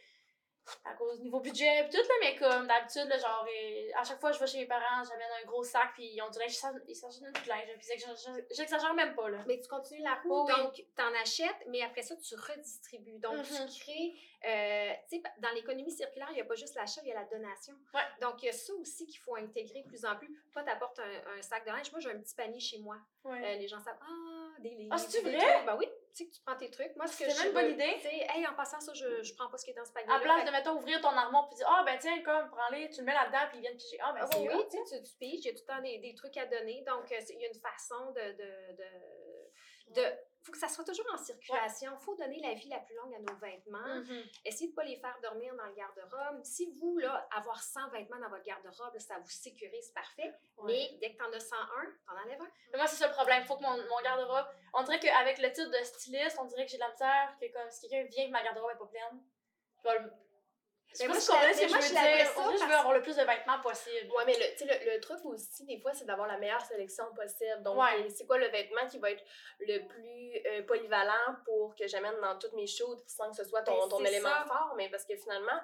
à cause du niveau budget, pis tout, là, mais comme d'habitude, là, genre, euh, à chaque fois que je vais chez mes parents, j'amène un gros sac, puis on dirait qu'ils s'achètent de linge, puis c'est j'exagère même pas, là. Mais tu continues la roue, Oui, donc tu en achètes, mais après ça, tu redistribues. Donc, tu crées, euh, tu sais, dans l'économie circulaire, il n'y a pas juste l'achat, il y a la donation. Ouais. Donc, il y a ça aussi qu'il faut intégrer de plus en plus. Toi, tu apportes un, un sac de linge. Moi, j'ai un petit panier chez moi. Ouais. Euh, les gens savent, ah, des livres. Ah, des vrai? trucs. Ben oui, sais que tu prends tes trucs. Moi, ce que C'est une bonne idée. Tu sais, hey, en passant ça, je, je prends pas ce qui est dans ce panier. À place de, mettons, ouvrir ton armoire, puis dire, ah, ben tiens, comme, prends-les, tu le mets là-dedans, puis ils viennent piger. Ah, ben Ah c'est oui, tu sais, tu, tu piges, il y a tout le temps des, des trucs à donner. Donc, euh, il y a une façon de. de, de, de- faut que ça soit toujours en circulation. Il faut donner la vie la plus longue à nos vêtements. Mhm. Essayez de ne pas les faire dormir dans le garde-robe. Si vous, là, avoir 100 vêtements dans votre garde-robe, ça vous sécurise, parfait. Mais dès que tu en as 101, tu en enlèves un. Mais moi, c'est ça le problème. Faut que mon, mon garde-robe. On dirait qu'avec le titre de styliste, on dirait que j'ai de la misère, que comme si quelqu'un vient que ma garde-robe est pas pleine. Je vais le. Pas moi, je la- mais moi, je dire. ça je veux parce- avoir le plus de vêtements possible. Ouais, mais le, tu sais, le, le truc aussi, des fois, c'est d'avoir la meilleure sélection possible. Donc, Ouais. euh, c'est quoi le vêtement qui va être le plus euh, polyvalent pour que j'amène dans toutes mes shoots sans que ce soit ton, Ben, ton c'est élément ça. fort? Mais parce que finalement,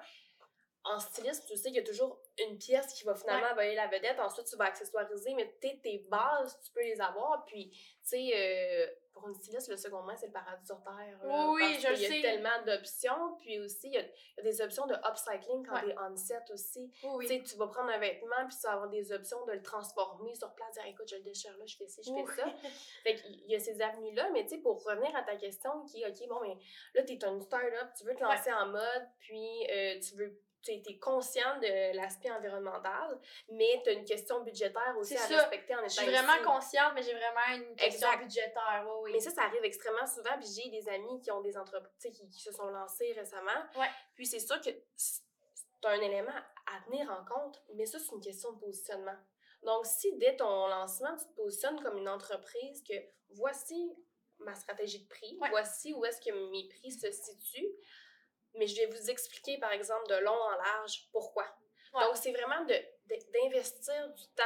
en stylisme, tu sais qu'il y a toujours une pièce qui va finalement voler la vedette. Ensuite, tu vas accessoiriser, mais tes, tes bases, tu peux les avoir. Puis, tu sais, euh, pour une styliste, le second main, c'est le paradis sur Terre. là, Oui, parce je le qu'il y sais. a tellement d'options. Puis aussi, il y a, il y a des options de upcycling quand Ouais. t'es on-set aussi. Oui, Tu sais, tu vas prendre un vêtement, puis tu vas avoir des options de le transformer sur place, dire écoute, je le déchire là, je fais ci, je Oui. fais ça. Fait qu'il y a ces avenues-là, mais tu sais, pour revenir à ta question qui est ok, bon, mais là, tu es une start-up, tu veux te lancer en mode, puis euh, tu veux. Tu es consciente de l'aspect environnemental, mais tu as une question budgétaire aussi à ça. respecter en étant Je suis vraiment ici. consciente, mais j'ai vraiment une question Exact. budgétaire. Oui. Mais ça, ça arrive extrêmement souvent. Puis j'ai des amis qui ont des entreprises, qui, qui se sont lancés récemment. Ouais. Puis c'est sûr que c'est un élément à tenir en compte, mais ça, c'est une question de positionnement. Donc, si dès ton lancement, tu te positionnes comme une entreprise que voici ma stratégie de prix, Ouais. voici où est-ce que mes prix se situent, mais je vais vous expliquer, par exemple, de long en large, pourquoi. Ouais. Donc, c'est vraiment d'investir du temps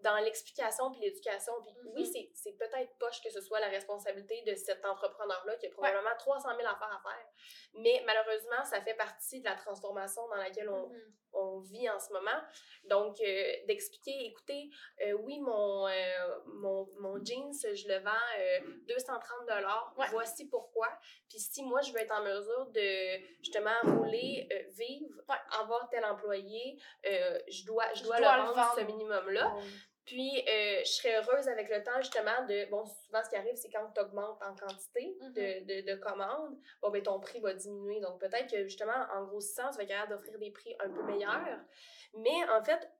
dans l'explication puis l'éducation. Puis Mhm. oui, c'est- c'est peut-être poche que ce soit la responsabilité de cet entrepreneur-là qui a probablement 300 000 affaires à faire. Mais malheureusement, ça fait partie de la transformation dans laquelle on, Mhm. on vit en ce moment. Donc, euh, d'expliquer, écoutez, euh, oui, mon, euh, mon, mon jeans, je le vends euh, 230 Ouais. Voici pourquoi. Puis si moi, je veux être en mesure de, justement, rouler, vivre, Ouais. avoir tel employé, je dois, je Je dois, dois le le vendre, ce minimum-là. Puis, euh, je serais heureuse avec le temps, justement, de. Bon, souvent, ce qui arrive, c'est quand tu augmentes en quantité Mhm. de, de, de commandes, bon, ben, ton prix va diminuer. Donc, peut-être que, justement, en grossissant, tu vas être capable d'offrir des prix un peu meilleurs. Mais, en fait,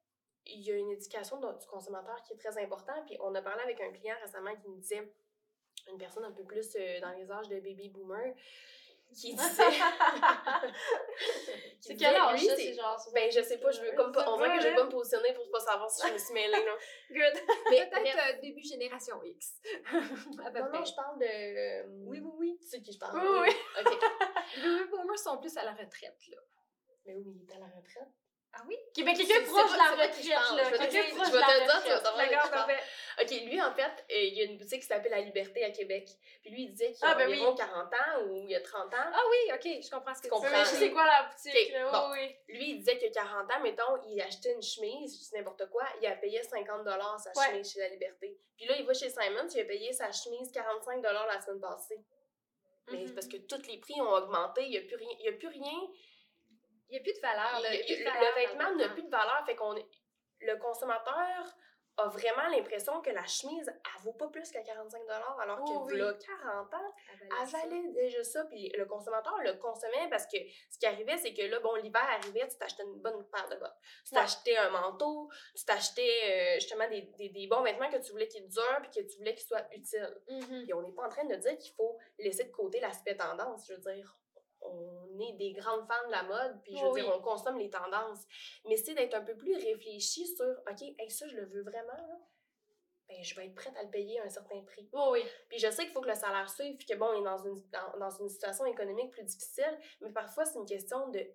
il y a une éducation du consommateur qui est très importante. Puis, on a parlé avec un client récemment qui me disait, une personne un peu plus euh, dans les âges de baby boomer, qui disait? C'est quel âge, ça, c'est- genre... Ben, je sais pas, je veux comme pas, on voit que je veux Ouais, pas me positionner pour pas savoir si je me suis mêlée, là. Good. Mais Peut-être euh, début génération X. à peu Non, près. non, je parle de. Oui, oui, oui. Tu sais de qui je parle? Oui, oui. Ok. Les boomers sont plus à la retraite, là. Mais oui, il est à la retraite. Ah oui? Ben, C'est- quelqu'un proche de la retraite, parle. là. Je vais te Quelqu'un dire- proche je de vais la te le dire, tu vas retraite. OK, lui, en fait, euh, il y a une boutique qui s'appelle La Liberté à Québec. Puis lui, il disait qu'il Ah, a ben environ oui. 40 ans ou il y a 30 ans. Ah oui, ok, je comprends ce que Tu comprends. Mais je sais quoi la boutique, Ok, là? bon. Oui. Lui, il disait que 40 ans, mettons, il achetait une chemise, n'importe quoi, il a payé 50 sa Ouais. chemise chez La Liberté. Puis là, il va chez Simon, il a payé sa chemise 45 la semaine passée. Mais c'est parce que tous les prix ont augmenté, il n'y a plus rien. Il y a plus rien. Il n'y a plus de valeur. Là. a- plus de le, valeur le vêtement n'a plus de valeur, fait qu'on le consommateur a vraiment l'impression que la chemise, elle vaut pas plus que 45 alors que Oh oui. voilà 40 ans, elle valait déjà ça, puis le consommateur le consommait parce que ce qui arrivait, c'est que là, bon, l'hiver arrivait, tu t'achetais une bonne paire de bottes. Tu Ouais. t'achetais un manteau, tu t'achetais euh, justement des, des, des bons vêtements que tu voulais qu'ils durent, puis que tu voulais qu'ils soient utiles. Mhm. Puis on n'est pas en train de dire qu'il faut laisser de côté l'aspect tendance. Je veux dire, on est des grandes fans de la mode, puis je veux Oui. dire, on consomme les tendances. Mais c'est d'être un peu plus réfléchi sur, OK, hey, ça, je le veux vraiment, là. Ben, je vais être prête à le payer à un certain prix. Oui, oui. Puis je sais qu'il faut que le salaire suive, puis que bon, on est dans une, dans, dans une situation économique plus difficile, mais parfois c'est une question de,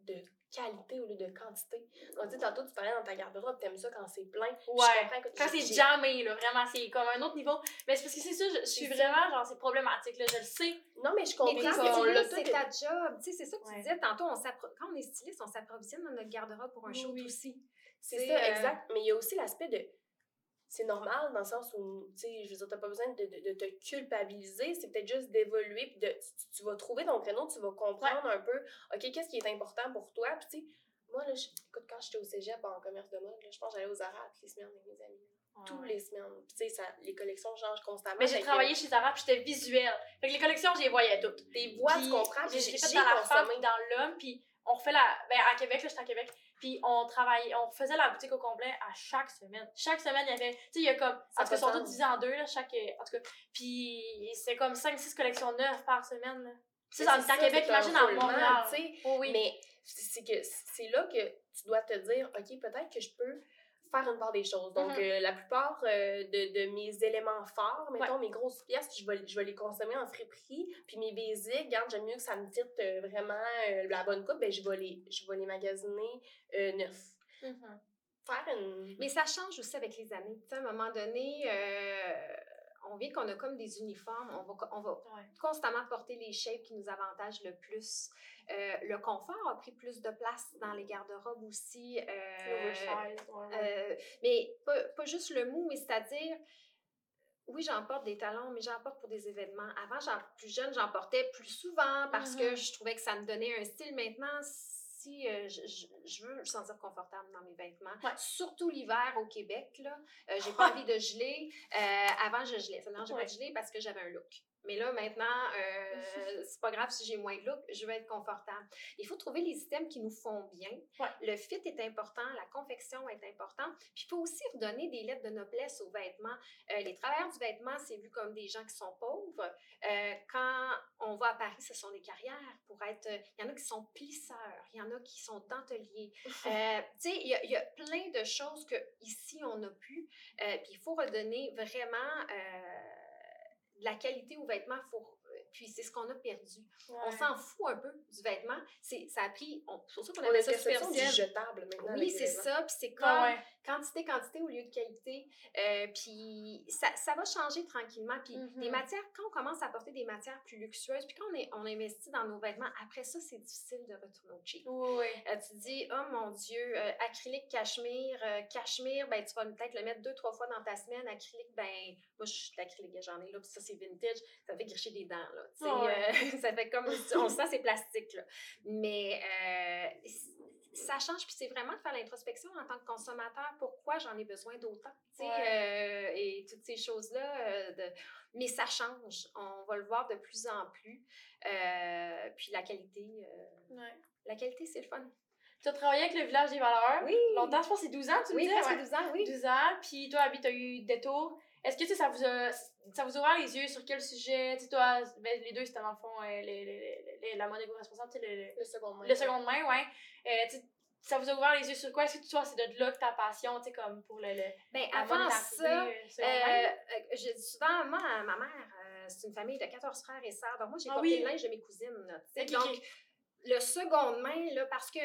de qualité au lieu de quantité. Donc, tu sais, tantôt, tu parlais dans ta garde-robe, t'aimes ça quand c'est plein. Je Ouais. que- Quand c'est jamais, là, vraiment, c'est comme un autre niveau. Mais c'est parce que c'est ça, je, je suis vraiment, genre, c'est problématique, là, je le sais. Non, mais je comprends c'est ta job. Tu sais, c'est ça que tu Ouais. disais tantôt. On quand on est styliste, on s'approvisionne dans notre garde-robe pour un shoot Oui. aussi. C'est C'est, ça, euh, exact. Mais il y a aussi l'aspect de. C'est normal dans le sens où, tu sais, je veux dire, t'as pas besoin de, de, de te culpabiliser, c'est peut-être juste d'évoluer, puis de, tu, tu vas trouver ton créneau, tu vas comprendre un peu, OK, qu'est-ce qui est important pour toi, puis tu sais, moi, là, je- écoute, quand j'étais au cégep en commerce de mode, là, je pense que j'allais aux Arabes les semaines avec mes amis. Tous les semaines. Puis tu sais, ça- les collections changent constamment. Mais j'ai que travaillé chez Zara, puis j'étais visuelle. Fait que les collections, je les voyais toutes. Tes voix, tu comprends, J'ai fait dans la femme dans l'homme, puis on refait la. Ben, à Québec, là, j'étais à Québec, puis on travaillait, on faisait la boutique au complet à chaque semaine. Chaque semaine, il y avait. Tu sais, il y a comme. En tout cas, ils sont tous divisés en deux, là, chaque. En tout cas. Puis c'est comme 5-6 collections neuves par semaine, là. C'est c'est à ça, Québec, imagine roulement, Montréal. tu sais. Oh oui. Mais c'est que c'est là que tu dois te dire, OK, peut-être que je peux faire une part des choses. Donc, Mhm. euh, la plupart euh, de, de mes éléments forts, mettons mes grosses pièces, je vais, je vais les consommer en friperie. Puis mes basics, regarde, j'aime mieux que ça me titre euh, vraiment la bonne coupe, ben, je, vais les, je vais les magasiner neufs. Mhm. Faire une. Mais ça change aussi avec les années. Tu sais, à un moment donné, on vit qu'on a comme des uniformes. On va, on va Ouais. constamment porter les shapes qui nous avantagent le plus. Euh, le confort a pris plus de place dans les garde-robes aussi. euh, L'oversize, ouais, ouais. euh, mais pas, pas juste le mou, mais c'est-à-dire, oui, j'en porte des talons, mais j'en porte pour des événements. Avant, plus jeune, j'en portais plus souvent parce que Mhm. je trouvais que ça me donnait un style. Maintenant, si euh, je, je- je veux me sentir confortable dans mes vêtements, Ouais. surtout l'hiver au Québec, là, euh, j'ai pas envie de geler. Euh, avant, je gelais. Ça dérangeait pas de geler parce que j'avais un look. Mais là, maintenant, euh, c'est pas grave si j'ai moins de look, je veux être confortable. Il faut trouver les items qui nous font bien. Ouais. Le fit est important, la confection est importante. Puis il faut aussi redonner des lettres de noblesse aux vêtements. Euh, les travailleurs du vêtement, c'est vu comme des gens qui sont pauvres. Euh, quand on va à Paris, ce sont des carrières pour être. euh, Il y en a qui sont plisseurs, il y en a qui sont denteliers. Tu sais, il y, y a plein de choses que ici on n'a plus. Puis il faut redonner vraiment de la qualité aux vêtements. Faut, puis c'est ce qu'on a perdu. On s'en fout un peu du vêtement. C'est, ça a pris. on- ça qu'on On a appelle ça du superficiel. jetable maintenant. Oui, c'est ça. Puis c'est comme ouais. Quantité, quantité au lieu de qualité. Euh, puis ça, ça va changer tranquillement. Puis Mhm. des matières, quand on commence à porter des matières plus luxueuses, puis quand on, est, on investit dans nos vêtements, après ça, c'est difficile de retourner au cheap. Oui, oui. Euh, tu te dis, oh mon Dieu, euh, acrylique, cachemire, euh, cachemire, ben tu vas peut-être le mettre deux, trois fois dans ta semaine. Acrylique, ben moi, je suis de l'acrylique, j'en ai là, puis ça, c'est vintage, ça fait gricher des dents, là. Ça fait comme, on sent, c'est plastique, là. Mais ça change, puis c'est vraiment de faire l'introspection en tant que consommateur, pourquoi j'en ai besoin d'autant, tu sais, euh, et toutes ces choses-là. euh, de... Mais ça change, on va le voir de plus en plus. Euh, puis la qualité, Ouais. la qualité, c'est le fun. Tu as travaillé avec le village des valeurs? Oui. Longtemps, je pense que c'est 12 ans, tu me Oui, ouais. 12 ans, oui. 12 ans, puis toi, Abby, t'as eu Détour. est-ce que tu ça vous a ça vous a ouvert les yeux sur quel sujet? Tu sais toi ben, les deux c'était dans le fond euh, les, les, les, la mode éco-responsable tu sais le, Le second main. le seconde main ouais euh, ça vous a ouvert les yeux sur quoi? Est-ce que toi c'est de là que ta passion tu sais comme pour le, le Ben, avant ça, euh, main? Euh, euh, je dis souvent, moi, ma mère, euh, c'est une famille de 14 frères et sœurs. Donc, moi, j'ai Ah porté oui. le linge de mes cousines. là, donc, le seconde main, là, parce que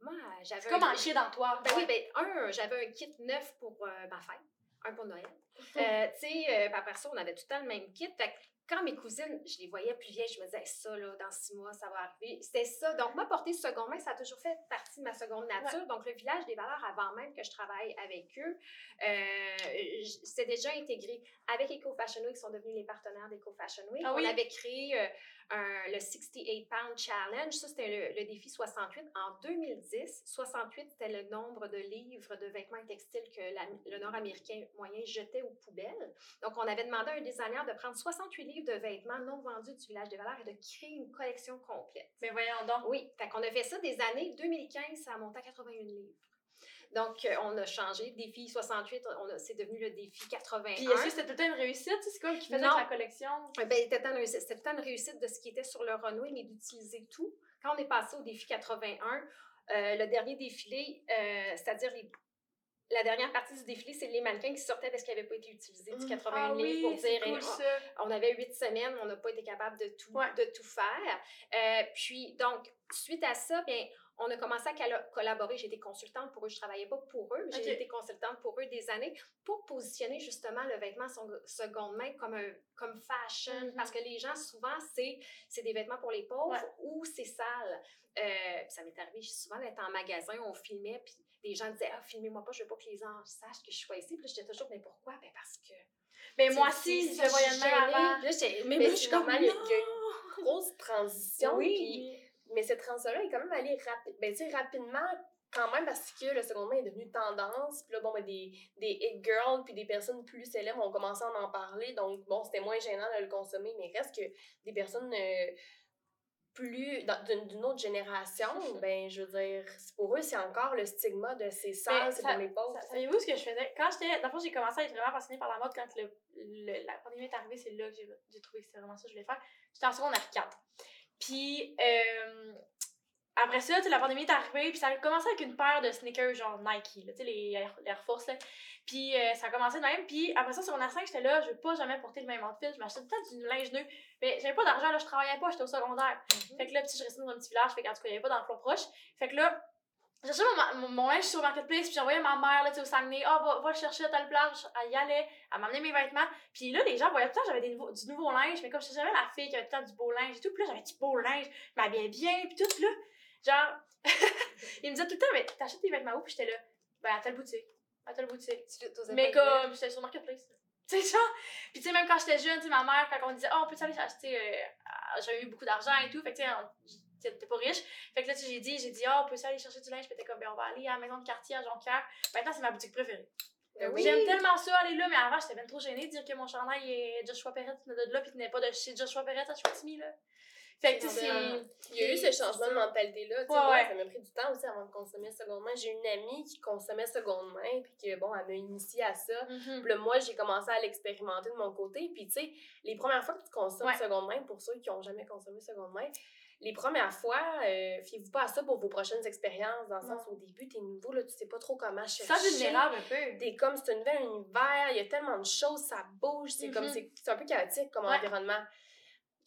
moi, j'avais. c'est comme un- dans toi Ben oui, ben, un, j'avais un kit neuf pour euh, ma fête, un pour Noël. Euh, tu sais, euh, puis après ça, on avait tout le temps le même kit. Fait quand mes cousines, je les voyais plus vieilles, je me disais, ça, là, dans six mois, ça va arriver. C'était ça. Donc, moi, porter seconde main, ça a toujours fait partie de ma seconde nature. Donc, le village des valeurs, avant même que je travaille avec eux, euh, c'était déjà intégré. Avec Eco Fashion Week, ils sont devenus les partenaires d'Eco Fashion Week. Ah oui. On avait créé euh, un- le 68 Pound Challenge. Ça, c'était le, le défi 68. En 2010, 68, c'était le nombre de livres de vêtements et textiles que la- le Nord-Américain moyen jetait aux poubelles. Donc, on avait demandé à un designer de prendre 68 livres de vêtements non vendus du village des valeurs et de créer une collection complète. mais voyons donc Oui, fait qu'on a fait ça des années 2015, ça a monté à 81 livres. Donc, euh, on a changé. Défi 68, on a- c'est devenu le défi 81. puis est-ce que c'était tout le temps une réussite c'est quoi qui faisait Non. la collection? Euh, Ben, c'était tout le temps une réussite- le de ce qui était sur le runway, mais d'utiliser tout. Quand on est passé au défi 81, euh, le dernier défilé, euh, c'est-à-dire les- la dernière partie du défilé, c'est les mannequins qui sortaient de ce qui n'avait pas été utilisé du 81 ah livres oui pour dire cool hey, ça on avait huit semaines, on n'a pas été capable de tout, Ouais. de tout faire. Euh, puis, donc, suite à ça, bien, on a commencé à collaborer. Été consultante pour eux. Je travaillais pas pour eux, mais j'ai été consultante pour eux des années pour positionner justement le vêtement seconde main comme, un, comme fashion. Mhm. Parce que les gens, souvent, c'est c'est des vêtements pour les pauvres Ouais. ou c'est sale. Euh, puis ça m'est arrivé souvent d'être en magasin, on filmait, puis des gens disaient Ah, filmez-moi pas, je veux pas que les gens sachent que je suis pas ici. Puis j'étais toujours Mais pourquoi? Ben parce que. mais moi aussi je le voyais gênée. même avant Là, j'étais- mais Mais moi, je suis comme. il y a- une grosse transition. puis- oui mais cette transition-là est quand même allée rapi- ben, tu sais, rapidement quand même parce que le second main est devenu tendance. Puis là, bon, ben, des, des hit girls puis des personnes plus célèbres ont commencé à en parler. Donc, bon, c'était moins gênant de le consommer. Mais reste que des personnes euh, plus d'une autre génération, ben, je veux dire, pour eux, c'est encore le stigma de sale, Mais c'est ça- pour les pauvres. Sa- Savez-vous ce que je faisais? Quand j'étais. Dans le fond, j'ai commencé à être vraiment passionnée par la mode quand le, le- la pandémie est arrivée. C'est là que j'ai j'ai trouvé que c'était vraiment ça que je voulais faire. J'étais en secondaire 4. Puis, euh, après ça, la pandémie est arrivée. Puis, ça a commencé avec une paire de sneakers genre Nike, là, les, Air- Force. Là. Puis, euh, ça a commencé de même. Puis, après ça, secondaire 5, j'étais là, je veux pas jamais porter le même outfit. Je m'achetais tout le temps du linge neuf. Mais j'avais pas d'argent, là, je travaillais pas, j'étais au secondaire. Fait que là, petit, je restais dans un petit village, fait qu'en tout cas, il y avait pas d'emploi proche. Fait que là, j'achetais mon, mon, mon linge sur Marketplace, puis j'envoyais ma mère, là, tu sais, au Saguenay, ah, va, va le chercher à telle place, elle y allait, elle m'amenait mes vêtements. Puis là, les gens voyaient tout le temps, j'avais des nouveaux, du nouveau linge, mais comme je jamais la fille qui avait tout le temps du beau linge et tout, puis là, j'avais du beau linge, je m'habillais bien, puis tout, là, genre, ils me disaient tout le temps, mais t'achètes tes vêtements où? Puis j'étais là, ben, à telle boutique, à telle boutique. Mais comme, j'étais sur Marketplace. Tu sais, genre. Puis, tu sais, même quand j'étais jeune, tu sais, ma mère, quand on disait, oh, on peut aller acheter. euh, euh, j'avais eu beaucoup d'argent et tout. Fait que, tu sais, t'es pas riche. Fait que là, tu j'ai dit, j'ai dit, oh, on peut aller chercher du linge? Puis, t'es comme, ben, on va aller à la maison de quartier à Jonquière. Maintenant, c'est ma boutique préférée. Ben oui. J'aime tellement ça, aller là, mais avant, j'étais bien trop gênée de dire que mon chandail est Joshua Perret venait de là, puis n'est pas de chez Joshua Perret à Chicoutimi, là. Fait que, tu sais. Il y a eu ce changement de mentalité-là. Ouais, ouais. ça m'a pris du temps aussi avant de consommer seconde main. J'ai une amie qui consommait seconde main, puis que, bon, elle m'a initiée à ça. Puis là, moi, j'ai commencé à l'expérimenter de mon côté. Puis, tu sais, les premières fois que tu consommes Ouais. seconde main, pour ceux qui n'ont jamais consommé seconde main, les premières fois, euh, fiez-vous pas à ça pour vos prochaines expériences. Dans le sens où, au début, t'es nouveau, là, tu sais pas trop comment chercher. Ça vulnérable un peu. T'es comme, c'est un nouvel univers, il y a tellement de choses, ça bouge, c'est comme, Mhm. c'est c'est un peu chaotique comme Ouais. environnement.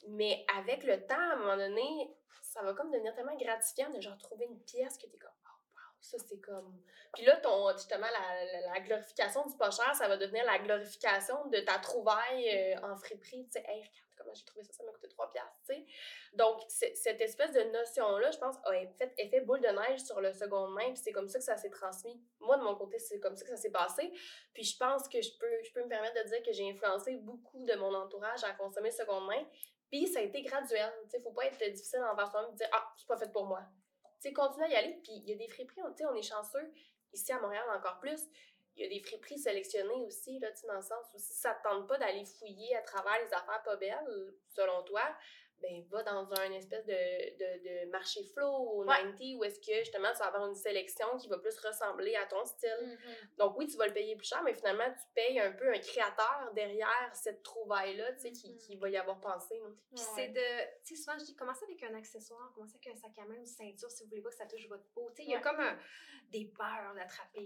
Mais avec le temps, à un moment donné, ça va comme devenir tellement gratifiant de genre trouver une pièce que t'es comme, oh wow, ça c'est comme. Puis là, ton, justement, la, la, la glorification du pas cher, ça va devenir la glorification de ta trouvaille euh, en friperie. Tu sais, hey, regarde j'ai trouvé ça, ça m'a coûté 3 piastres. Donc, cette espèce de notion-là, je pense, a fait effet boule de neige sur le seconde main, puis c'est comme ça que ça s'est transmis. Moi, de mon côté, c'est comme ça que ça s'est passé. Puis je pense que je peux, je peux me permettre de dire que j'ai influencé beaucoup de mon entourage à consommer seconde main. Puis ça a été graduel. Tu sais, faut pas être difficile envers soi-même et dire Ah, c'est pas fait pour moi. Tu sais, continue à y aller. Puis il y a des friperies, on est chanceux. Ici à Montréal, encore plus. Il y a des friperies sélectionnées aussi, là, dans le sens où si ça te tente pas d'aller fouiller à travers les affaires pas belles, selon toi, ben, va dans un espèce de, de, de marché flow au Ouais. 90 où est-ce que justement tu vas avoir une sélection qui va plus ressembler à ton style. Mhm. Donc oui, tu vas le payer plus cher, mais finalement, tu payes un peu un créateur derrière cette trouvaille-là, tu sais, qui, Mhm. qui va y avoir pensé. Puis Ouais. c'est de. Tu sais, souvent, je dis, commencez avec un accessoire, commencez avec un sac à main, une ceinture, si vous voulez pas que ça touche votre peau. Tu sais, il y a comme un- des peurs d'attraper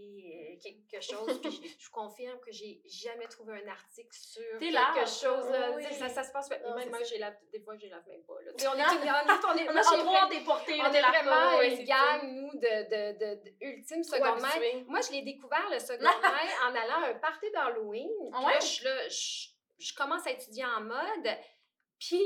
euh, quelque chose. Puis je, je vous confirme que j'ai jamais trouvé un article sur quelque chose. là. oui. Ça, ça se passe. Non, même moi, j'ai lave, des fois, j'ai même pas. Là. On est, on est, on est, On est vraiment ouais, une gang, nous, de, de, de, de ultime secondaire. Moi, je l'ai découvert le secondaire en allant à un party d'Halloween. Ouais? je, là, je, je commence à étudier en mode. Puis,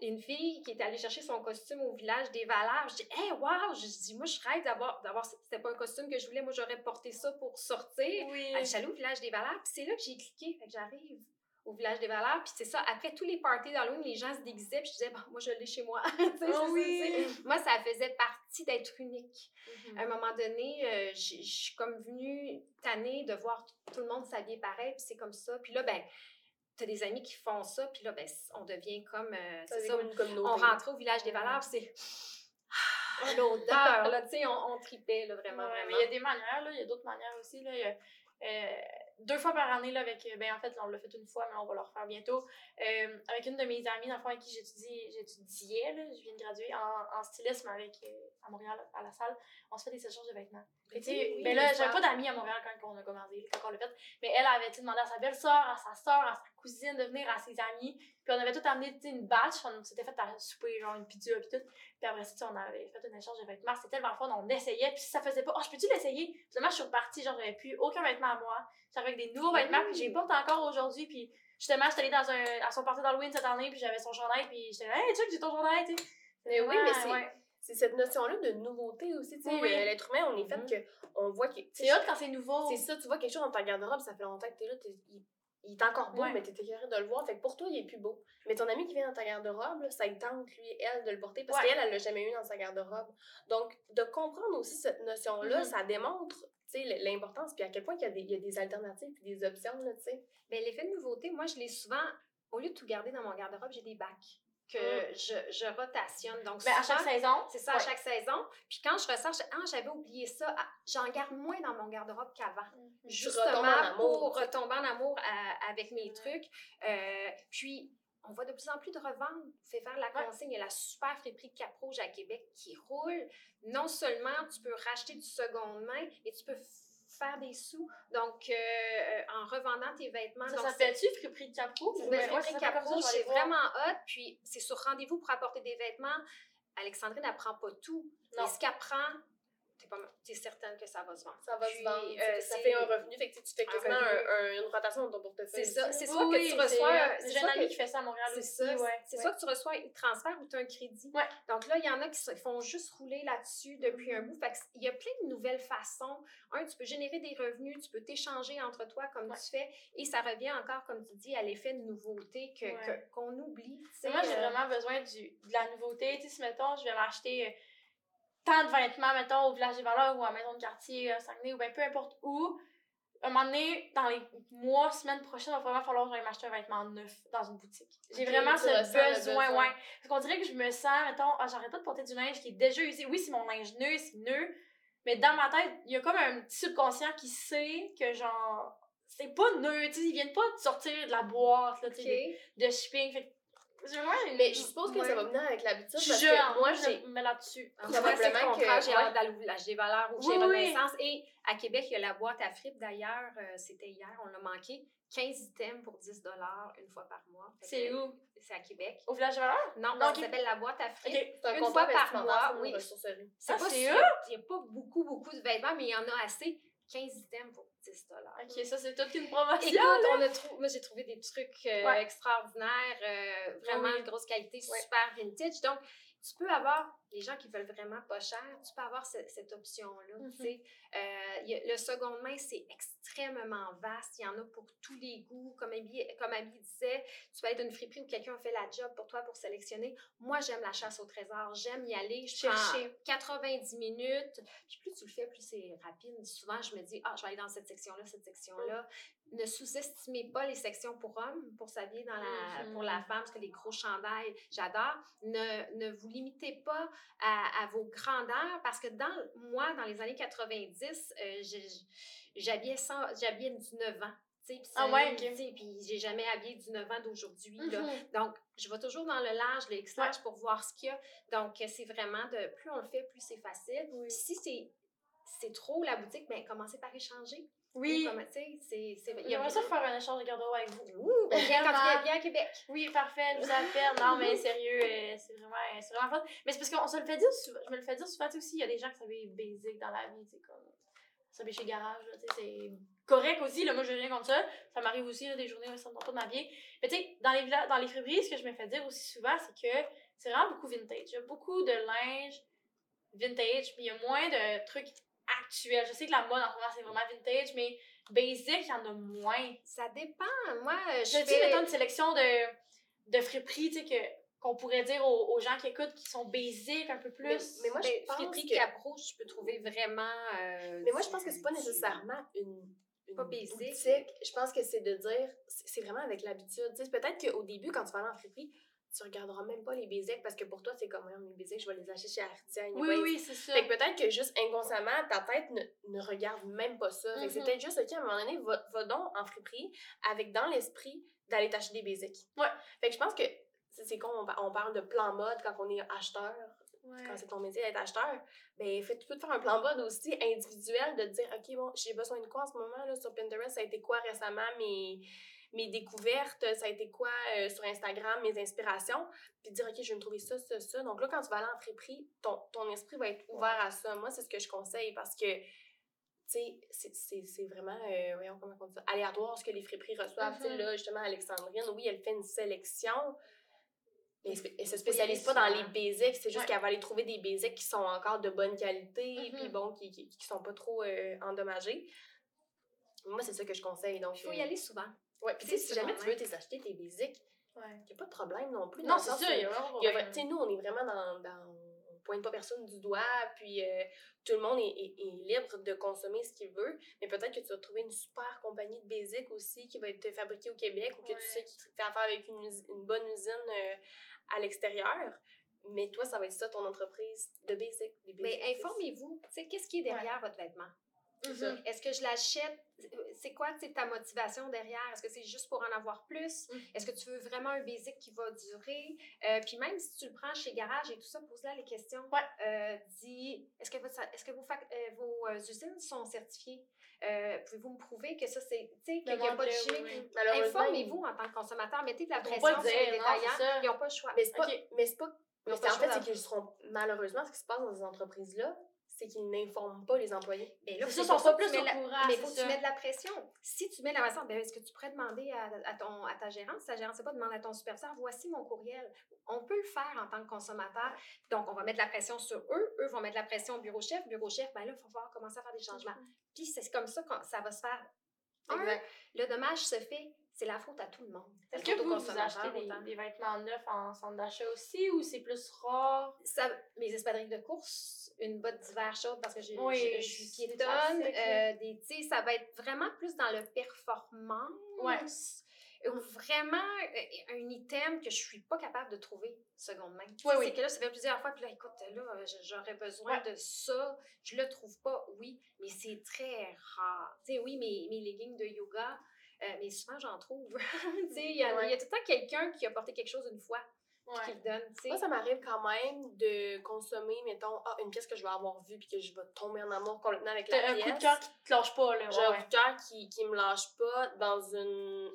une fille qui est allée chercher son costume au village des Valeurs, je dis, hey, wow! Je dis, moi, je rêve d'avoir. d'avoir C'était pas un costume que je voulais, moi, j'aurais porté ça pour sortir. Oui. Elle dit, Je suis allée au village des Valeurs, puis c'est là que j'ai cliqué. Fait que j'arrive au village des Valeurs, puis c'est ça. Après tous les parties d'Halloween, les gens se déguisaient, puis je disais, bon, moi, je l'ai chez moi. Oh oui. Moi, ça faisait partie d'être unique Mhm. à un moment donné, euh, je suis comme venue tannée de voir tout le monde s'habiller pareil, puis c'est comme ça. Puis là, ben, t'as des amis qui font ça, puis là, ben, on devient comme, euh, Ça, ça, comme une communauté. on rentrait au village des valeurs, puis c'est Ah, l'odeur, là, tu sais, on, on tripait, là, vraiment, Ouais, vraiment. mais il y a des manières, là. Il y a d'autres manières aussi, là. Il y a, euh, deux fois par année, là, avec. Ben, en fait, on l'a fait une fois, mais on va le refaire bientôt. Euh, avec une de mes amies, dans le fond, avec qui j'étudie, j'étudiais, là. Je viens de graduer en, en stylisme avec, euh, à Montréal, à la salle. On se fait des échanges de vêtements. Que, tu sais, Oui, ben là, j'avais pas d'amis à Montréal quand on a commencé, quand on l'a fait. Mais elle avait demandé à sa belle-sœur, à sa sœur, à sa cousine de venir, à ses amis. Puis on avait tout amené une batch. On s'était fait à souper, genre une pizza, puis tout. Puis après ça, on avait fait un échange de vêtements. C'était tellement fun, on essayait. Puis si ça faisait pas, oh, je peux-tu l'essayer? Finalement, je suis repartie, genre, j'avais plus aucun vêtement à moi. J'avais avec des nouveaux vêtements, puis j'ai porte encore aujourd'hui. Puis justement, j'étais allée dans un, à son party d'Halloween cette année, puis j'avais son chandail, puis j'étais hey, check, j'ai ton chandail, tu sais. Mais oui, mais c'est Ouais. c'est cette notion-là de nouveauté aussi. Tu sais, Oui, le- l'être humain, on est fait Mhm. que on voit que. C'est hot quand c'est nouveau. C'est ça, tu vois quelque chose dans ta garde-robe, ça fait longtemps que t'es là, t'es- il, est encore beau, Ouais. mais t'es écœuré de le voir. Fait que pour toi, il est plus beau. Mais ton ami qui vient dans ta garde-robe, ça lui tente, lui, elle, de le porter parce Ouais. qu'elle, elle l'a jamais eu dans sa garde-robe. Donc, de comprendre aussi cette notion-là, Mhm. ça démontre, l'importance, puis à quel point il y, a des, il y a des alternatives puis des options, là, tu sais. Mais l'effet de nouveauté, moi, je l'ai souvent, au lieu de tout garder dans mon garde-robe, j'ai des bacs que Mm. je, je rotationne. Donc, Ben, à chaque saison? C'est ça, à chaque saison. Puis quand je ressors, je ah, j'avais oublié ça. Ah, J'en garde moins dans mon garde-robe qu'avant. En Justement, amour, pour retomber en amour à- avec mes trucs. Euh, puis, on voit de plus en plus de reventes. Fait faire la consigne. Il y a la super friperie Cap Rouge à Québec qui roule. Non seulement tu peux racheter du seconde main, mais tu peux faire des sous. Donc, euh, euh, en revendant tes vêtements. Ça s'appelle-tu Friperie de Capro? de friperie ça s'appelle Cap comme ça, Rouge, je vais aller c'est vraiment hot. Puis, c'est sur rendez-vous pour apporter des vêtements. Alexandrine n'apprend pas tout. Non. Mais ce qu'elle prend, t'es certaine que ça va se vendre. Ça va Puis, se vendre. euh, ça c'est- fait un revenu, fait que tu fais quasiment un- un- une rotation dans ton portefeuille. C'est ça. C'est soit oui, que tu reçois. c'est- c'est J'ai un ami qui fait ça à Montréal C'est aussi. ça. ouais. C'est ouais. soit que tu reçois un transfert ou tu as un crédit. Ouais. Donc là, il y en a qui se- font juste rouler là-dessus depuis un bout. Fait que il y a plein de nouvelles façons. Un, tu peux générer des revenus, tu peux t'échanger entre toi comme Ouais. tu fais. Et ça revient encore, comme tu dis, à l'effet de nouveauté que- Ouais. que- qu'on oublie. Moi, j'ai euh, vraiment besoin du, de la nouveauté. Tu sais, si, mettons, je vais m'acheter euh, tant de vêtements, mettons, au Village des Valeurs ou à Maison de quartier, à Saguenay, ou bien peu importe où, à un moment donné, dans les mois, semaines prochaines, il va vraiment falloir que j'aille m'acheter un vêtement neuf dans une boutique. J'ai vraiment ce besoin, besoin. ouais. Parce qu'on dirait que je me sens, mettons, ah, j'arrête pas de porter du linge qui est déjà usé. Oui, c'est mon linge neuf, c'est neuf, mais dans ma tête, il y a comme un petit subconscient qui sait que, genre, c'est pas neuf, tu sais, ils viennent pas de sortir de la boîte, là, tu sais, ok. de, de shipping. Fait une- Mais je suppose que Ouais. ça va venir avec l'habitude. je Parce suis que moi, je j'ai. me mets là-dessus. Le Probablement que- j'ai hâte d'aller valeurs où Oui, j'ai votre oui. naissance. Et à Québec, il y a la boîte à fripe. D'ailleurs, euh, c'était hier, on l'a manqué. 15 items pour 10 une fois par mois. C'est où? C'est à Québec. Au village valeur? Non, Non, ça ok. s'appelle la boîte à fripe. Ok. C'est un Une fois par mois, oui. C'est Ah, pas sûr. Il n'y a pas beaucoup, beaucoup de vêtements, mais il y en a assez. 15 items pour 10 Ok, ça c'est toute une promotion. Écoute, on a trou- moi j'ai trouvé des trucs euh, Ouais. extraordinaires, euh, vraiment Oui. de grosse qualité, Ouais. super vintage. Donc, tu peux avoir les gens qui veulent vraiment pas cher, tu peux avoir ce- cette option-là. Euh, y a- le seconde main, c'est extrêmement vaste. Il y en a pour tous les goûts. Comme Abby, comme Abby disait, tu peux être une friperie où quelqu'un fait la job pour toi pour sélectionner. Moi, j'aime la chasse au trésor. J'aime y aller. Je Chercher. prends 90 minutes. Puis plus tu le fais, plus c'est rapide. Souvent, je me dis, ah, je vais aller dans cette section-là, cette section-là. Ne sous-estimez pas les sections pour hommes, pour s'habiller dans la, Mhm. pour la femme, parce que les gros chandails, j'adore. Ne, ne vous limitez pas à, à vos grandeurs, parce que dans moi, dans les années 90, euh, j'habillais j'habillais du 9 ans. puis Ah ouais, ok. tu sais, Puis j'ai jamais habillé du 9 ans d'aujourd'hui. Mhm. Donc, je vais toujours dans le large, le X-large pour voir ce qu'il y a. Donc, c'est vraiment de plus on le fait, plus c'est facile. Oui. Si c'est c'est trop la boutique, ben commencez par échanger. Oui. Il y a ça faire un échange de garde-robe avec vous. Ouh, viens quand tu viens, viens à Québec. Oui, parfait, je vous appelle. Non, mais sérieux, euh, c'est vraiment, euh, c'est vraiment fun. Mais c'est parce qu'on se le fait dire souvent. Je me le fais dire souvent, tu aussi, il y a des gens qui s'habillent basic dans la vie, tu sais, comme s'habiller chez Garage, tu sais, c'est correct aussi, là, moi, j'ai rien contre ça. Ça m'arrive aussi, là, des journées où ça me tente pas de m'habiller. Mais tu sais, dans les, dans les friperies, ce que je me fais dire aussi souvent, c'est que c'est vraiment beaucoup vintage. Il y a beaucoup de linge vintage, puis il y a moins de trucs actuels. Je sais que la mode en ce moment, c'est vraiment vintage, mais basic, il y en a moins. Ça dépend. Moi, euh, je Je dis, fais... mettons, une sélection de, de friperies, tu sais, que- qu'on pourrait dire aux, aux gens qui écoutent qui sont basiques un peu plus. Mais, mais moi, je Ben, pense friperie que... Cap Rouge, tu peux trouver vraiment... euh, Mais moi, je pense que c'est pas nécessairement une, une Pas basic. boutique. Je pense que c'est de dire, c'est vraiment avec l'habitude. Peut-être qu'au début, quand tu vas aller en friperie, tu regarderas même pas les basics parce que pour toi, c'est comme, mes basics, je vais les acheter chez Artisan. Oui, oui, oui, c'est ça. Fait que peut-être que juste inconsciemment, ta tête ne, ne regarde même pas ça. Fait que c'est Mhm. peut-être juste, OK, à un moment donné, va, va donc en friperie avec dans l'esprit d'aller t'acheter des basics. Ouais. Fait que je pense que c'est con, on, pa- on parle de plan mode quand on est acheteur, Ouais. quand c'est ton métier d'être acheteur. Ben, fait, tu peux te faire un plan mode aussi individuel de te dire, OK, bon, j'ai besoin de quoi en ce moment là, sur Pinterest? Ça a été quoi récemment mes, mes découvertes? Ça a été quoi euh, sur Instagram, mes inspirations? Puis dire, OK, je vais me trouver ça, ça, ça. Donc là, quand tu vas aller en friperie, ton, ton esprit va être ouvert à ça. Moi, c'est ce que je conseille parce que, tu sais, c'est- vraiment, euh, voyons comment on dit ça, aléatoire ce que les friperies reçoivent. Tu sais, Mhm. là, justement, Alexandrine, oui, elle fait une sélection, mais elle se- spécialise pas dans les basics, c'est juste Ouais. qu'elle va aller trouver des basics qui sont encore de bonne qualité, Mhm. puis bon, qui, qui, qui sont pas trop euh, endommagés. Moi, c'est ça que je conseille. Donc, Il faut euh, y aller souvent. Ouais, puis si jamais tu veux t'acheter tes basics, Ouais. il n'y a pas de problème non plus. Non, c'est il y a vraiment vra- tu sais, nous, on est vraiment dans. dans on pointe pas personne du doigt, puis euh, tout le monde est, est- est libre de consommer ce qu'il veut. Mais peut-être que tu vas trouver une super compagnie de basic aussi qui va être fabriquée au Québec ou que Ouais. tu sais qui fait affaire avec une, une bonne usine euh, à l'extérieur. Mais toi, ça va être ça ton entreprise de basic. des Mais informez-vous, tu sais, qu'est-ce qui est derrière votre vêtement? Mhm. Est-ce que je l'achète? C'est quoi ta motivation derrière? Est-ce que c'est juste pour en avoir plus? Mhm. Est-ce que tu veux vraiment un basic qui va durer? Euh, puis même si tu le prends chez Garage et tout ça, pose-là les questions. Ouais. Euh, dis, est-ce que, votre- est-ce que vos, euh, vos usines sont certifiées? Euh, Pouvez-vous me prouver que ça, c'est, tu sais, qu'il n'y a pas de oui, Informez-vous en tant que consommateur, mettez de la pression sur les détaillants. Ils n'ont pas le choix. Mais c'est pas. Mais c'est pas. Mais en fait, c'est qu'ils seront. Malheureusement, ce qui se passe dans ces entreprises-là, c'est qu'ils n'informent pas les employés. Mais là, ça, sont pas plus au la- courant, Mais faut que tu mettes de la pression. Si tu mets de la pression, ben, est-ce que tu pourrais demander à, à ton, à ta gérante? Ta gérante, c'est pas demander à ton superviseur, voici mon courriel. On peut le faire en tant que consommateur. Donc, on va mettre de la pression sur eux. Eux vont mettre de la pression au bureau chef. Bureau chef, ben là, il faut falloir commencer à faire des changements. Puis, c'est comme ça que ça va se faire. Un, le dommage se fait, c'est la faute à tout le monde. Est-ce que vous, vous achetez des, des vêtements neufs en centre d'achat aussi ou c'est plus rare? Ça, mes espadrilles de course, une botte d'hiver chaude parce que j'ai- Oui, je, je suis piétonne. euh, des, tu sais, ça va être vraiment plus dans le performance. Ou vraiment euh, un item que je suis pas capable de trouver seconde main. Oui, oui. C'est que là, ça fait plusieurs fois, puis là, écoute, là, j'aurais besoin Ouais. de ça. Je le trouve pas, oui, mais c'est très rare. Tu sais, oui, mes, mes leggings de yoga, euh, mais souvent, j'en trouve. tu sais, il y, a- il y a tout le temps quelqu'un qui a porté quelque chose une fois, qui Ouais. le donne. Moi, ça m'arrive quand même de consommer, mettons, ah, une pièce que je vais avoir vue puis que je vais tomber en amour complètement avec la T'as un pièce. coup de cœur qui te lâche pas, là. J'ai ouais, un ouais. coup de cœur qui, qui me lâche pas dans une.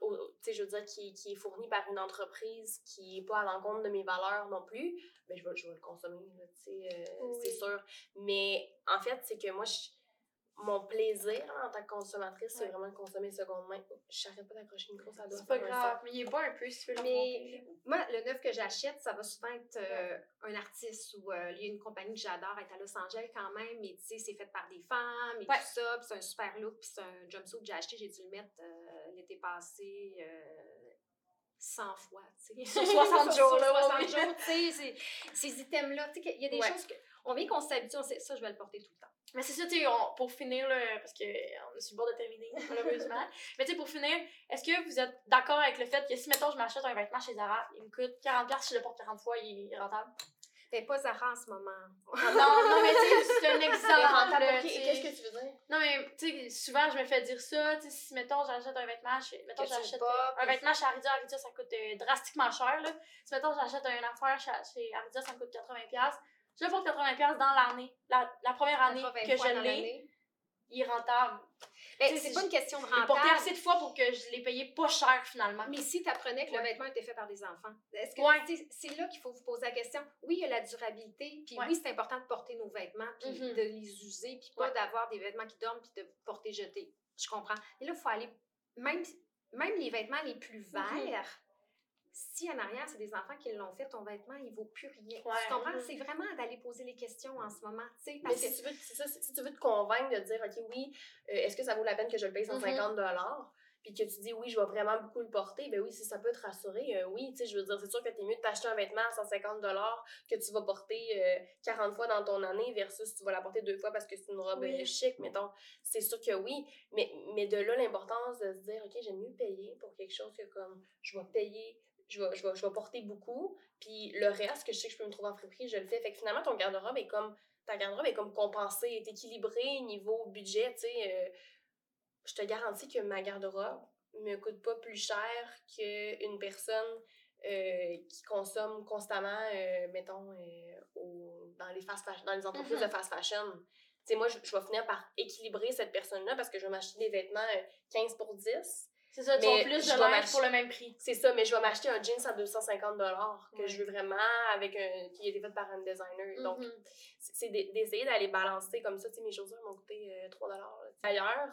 Tu sais, je veux dire, qui, qui est fourni par une entreprise qui est pas à l'encontre de mes valeurs non plus, ben, je vais, je vais le consommer, tu sais, euh, Oui. c'est sûr. Mais en fait, c'est que moi, je, mon plaisir en tant que consommatrice, c'est vraiment de consommer seconde main. Je n'arrête pas d'accrocher une grosse doit C'est pas grave, mais il est pas un peu si tu veux le Mais moi, le neuf que j'achète, ça va souvent être euh, un artiste ou euh, il y a une compagnie que j'adore, est à Los Angeles quand même, mais tu sais, c'est fait par des femmes et Ouais. tout ça, puis c'est un super look, puis c'est un jumpsuit que j'ai acheté, j'ai dû le mettre euh, l'été passé euh, 100 fois, tu sais. Sur 60 jours, là, Sur ouais, 60 ouais. jours, tu sais, c'est- ces items-là, tu sais, il y a des choses que... On vient qu'on s'habitue, on sait, ça, je vais le porter tout le temps. Mais c'est ça, tu sais, pour finir, là, parce qu'on est sur le bord de terminer, malheureusement. mais tu sais, pour finir, est-ce que vous êtes d'accord avec le fait que si, mettons, je m'achète un vêtement chez Zara, il me coûte 40$, si je le porte 40 fois, il est rentable? T'es pas Zara en ce moment. non, non, mais tu sais, c'est un exemple. rentable, là, ok, tu sais. Qu'est-ce que tu veux dire? Non, mais tu sais, souvent, je me fais dire ça. Tu sais, si, mettons, j'achète un vêtement, chez, mettons, j'achète un vêtement chez Aridia, Aridia, ça coûte euh, drastiquement cher, là. Si, mettons, j'achète une affaire chez, chez Aridia, ça me coûte 80$. Je porte 80$ dans l'année. La, la première année 80 que je l'ai, il est rentable. Ben, c'est pas une question de l'ai porté rentable. assez de fois pour que je l'ai payé pas cher, finalement. Mais si tu apprenais que le vêtement était fait par des enfants, est-ce que Ouais. c'est- là qu'il faut vous poser la question? Oui, il y a la durabilité, puis Ouais. oui, c'est important de porter nos vêtements, puis Mhm. de les user, puis pas d'avoir des vêtements qui dorment, puis de porter jetés. Je comprends. Mais là, il faut aller, même, même les vêtements les plus Mhm. verts, si en arrière, c'est des enfants qui l'ont fait, ton vêtement, il vaut plus rien. Ouais. Tu comprends? C'est vraiment d'aller poser les questions en ce moment, Mais parce que si tu, veux, ça, si tu veux te convaincre de dire, OK, oui, euh, est-ce que ça vaut la peine que je le paye 150 puis que tu dis, oui, je vais vraiment beaucoup le porter, ben oui, si ça peut te rassurer, euh, oui, tu sais, je veux dire, c'est sûr que t'es mieux de t'acheter un vêtement à 150 que tu vas porter euh, 40 fois dans ton année versus tu vas la porter deux fois parce que c'est une robe Oui. euh, chic, mettons. C'est sûr que oui, mais, mais de là, l'importance de se dire, OK, j'aime mieux payer pour quelque chose que comme, je vais payer je vais, je, vais, je vais porter beaucoup, puis le reste que je sais que je peux me trouver en friperie, je le fais. Fait que finalement, ton garde-robe est comme ta garde-robe est comme compensée, est équilibrée niveau budget, tu sais. euh, je te garantis que ma garde-robe me coûte pas plus cher qu'une personne euh, qui consomme constamment, euh, mettons, au- dans, les fast dans les entreprises de fast fashion. Tu sais, moi, je, je vais finir par équilibrer cette personne-là parce que je vais m'acheter des vêtements euh, 15 pour 10. C'est ça, tu as plus je de linge pour le même prix. C'est ça, mais je vais m'acheter un jeans à 250 que je veux vraiment, avec un, qui a été fait par un designer. Donc, Mhm. c'est c'est d'e- d'essayer d'aller balancer comme ça. Tu sais, mes chaussures m'ont coûté euh, 3 D'ailleurs,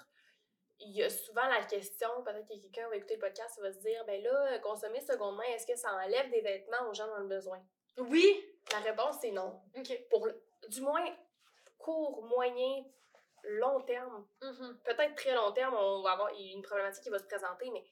il y a souvent la question, peut-être que quelqu'un va écouter le podcast et va se dire, ben là, euh, consommer seconde main, est-ce que ça enlève des vêtements aux gens dans le besoin? Oui! La réponse, c'est non. Ok. Pour du moins, court, moyen, long terme, Mhm. peut-être très long terme, on va avoir une problématique qui va se présenter, mais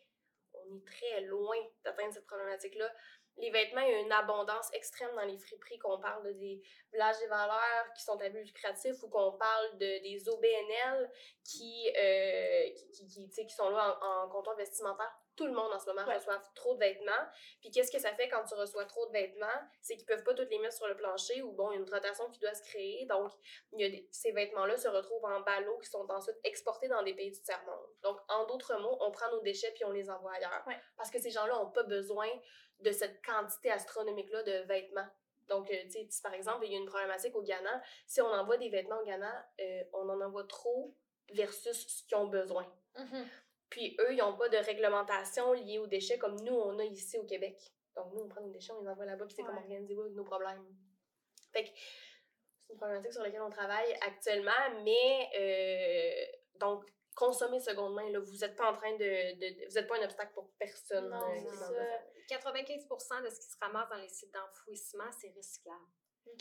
on est très loin d'atteindre cette problématique-là. Les vêtements, il y a une abondance extrême dans les friperies, qu'on parle de des villages des valeurs qui sont à but lucratif ou qu'on parle de des OBNL qui, euh, qui, qui, qui, sais, qui sont là en, en comptoir vestimentaire. Tout le monde en ce moment Ouais. reçoit trop de vêtements. Puis qu'est-ce que ça fait quand tu reçois trop de vêtements? C'est qu'ils peuvent pas tous les mettre sur le plancher ou bon, il y a une rotation qui doit se créer. Donc, il y a des- ces vêtements-là se retrouvent en ballots qui sont ensuite exportés dans des pays du tiers-monde. Donc, en d'autres mots, on prend nos déchets puis on les envoie ailleurs. Ouais. Parce que ces gens-là n'ont pas besoin de cette quantité astronomique-là de vêtements. Donc, euh, tu sais, par exemple, il y a une problématique au Ghana. Si on envoie des vêtements au Ghana, euh, on en envoie trop versus ce qu'ils ont besoin. Mhm. Puis eux, ils n'ont pas de réglementation liée aux déchets comme nous, on a ici au Québec. Donc nous, on prend nos déchets, on les envoie là-bas, puis c'est comme Ouais. organiser avec nos problèmes. Fait que c'est une problématique sur laquelle on travaille actuellement, mais euh, donc consommer seconde main, là, vous n'êtes pas en train de, Vous n'êtes pas un obstacle pour personne. Non, euh, ça. le- 95% de ce qui se ramasse dans les sites d'enfouissement, c'est recyclable.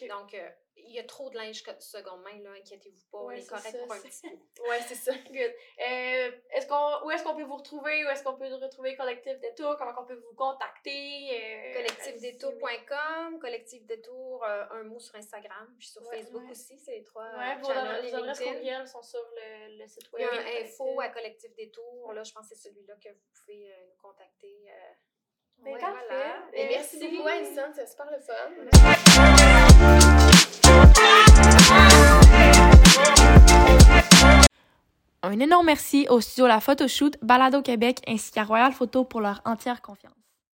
Donc, euh, il y a trop de linge co- seconde main, là, inquiétez-vous pas, Ouais, on est correct ça, pour un petit bout. Ouais, c'est ça. Good. Euh, est-ce qu'on, où est-ce qu'on peut vous retrouver? Où est-ce qu'on peut retrouver Collectif Détour? Comment on peut vous contacter? Euh, Collectifdétour.com, Collectif Détour, euh, un mot sur Instagram, puis sur Ouais, Facebook ouais. aussi, c'est les trois Ouais, vos, adresses- courriels sont sur le, le site Il y web. a un info à Collectif Détour, là, je pense que c'est celui-là que vous pouvez nous contacter. Ben, ouais, parfait. voilà. Et merci Merci. beaucoup, Alison, c'est super le fun. Un énorme merci au studio La Photoshoot, Balado Québec ainsi qu'à Royal Photo pour leur entière confiance.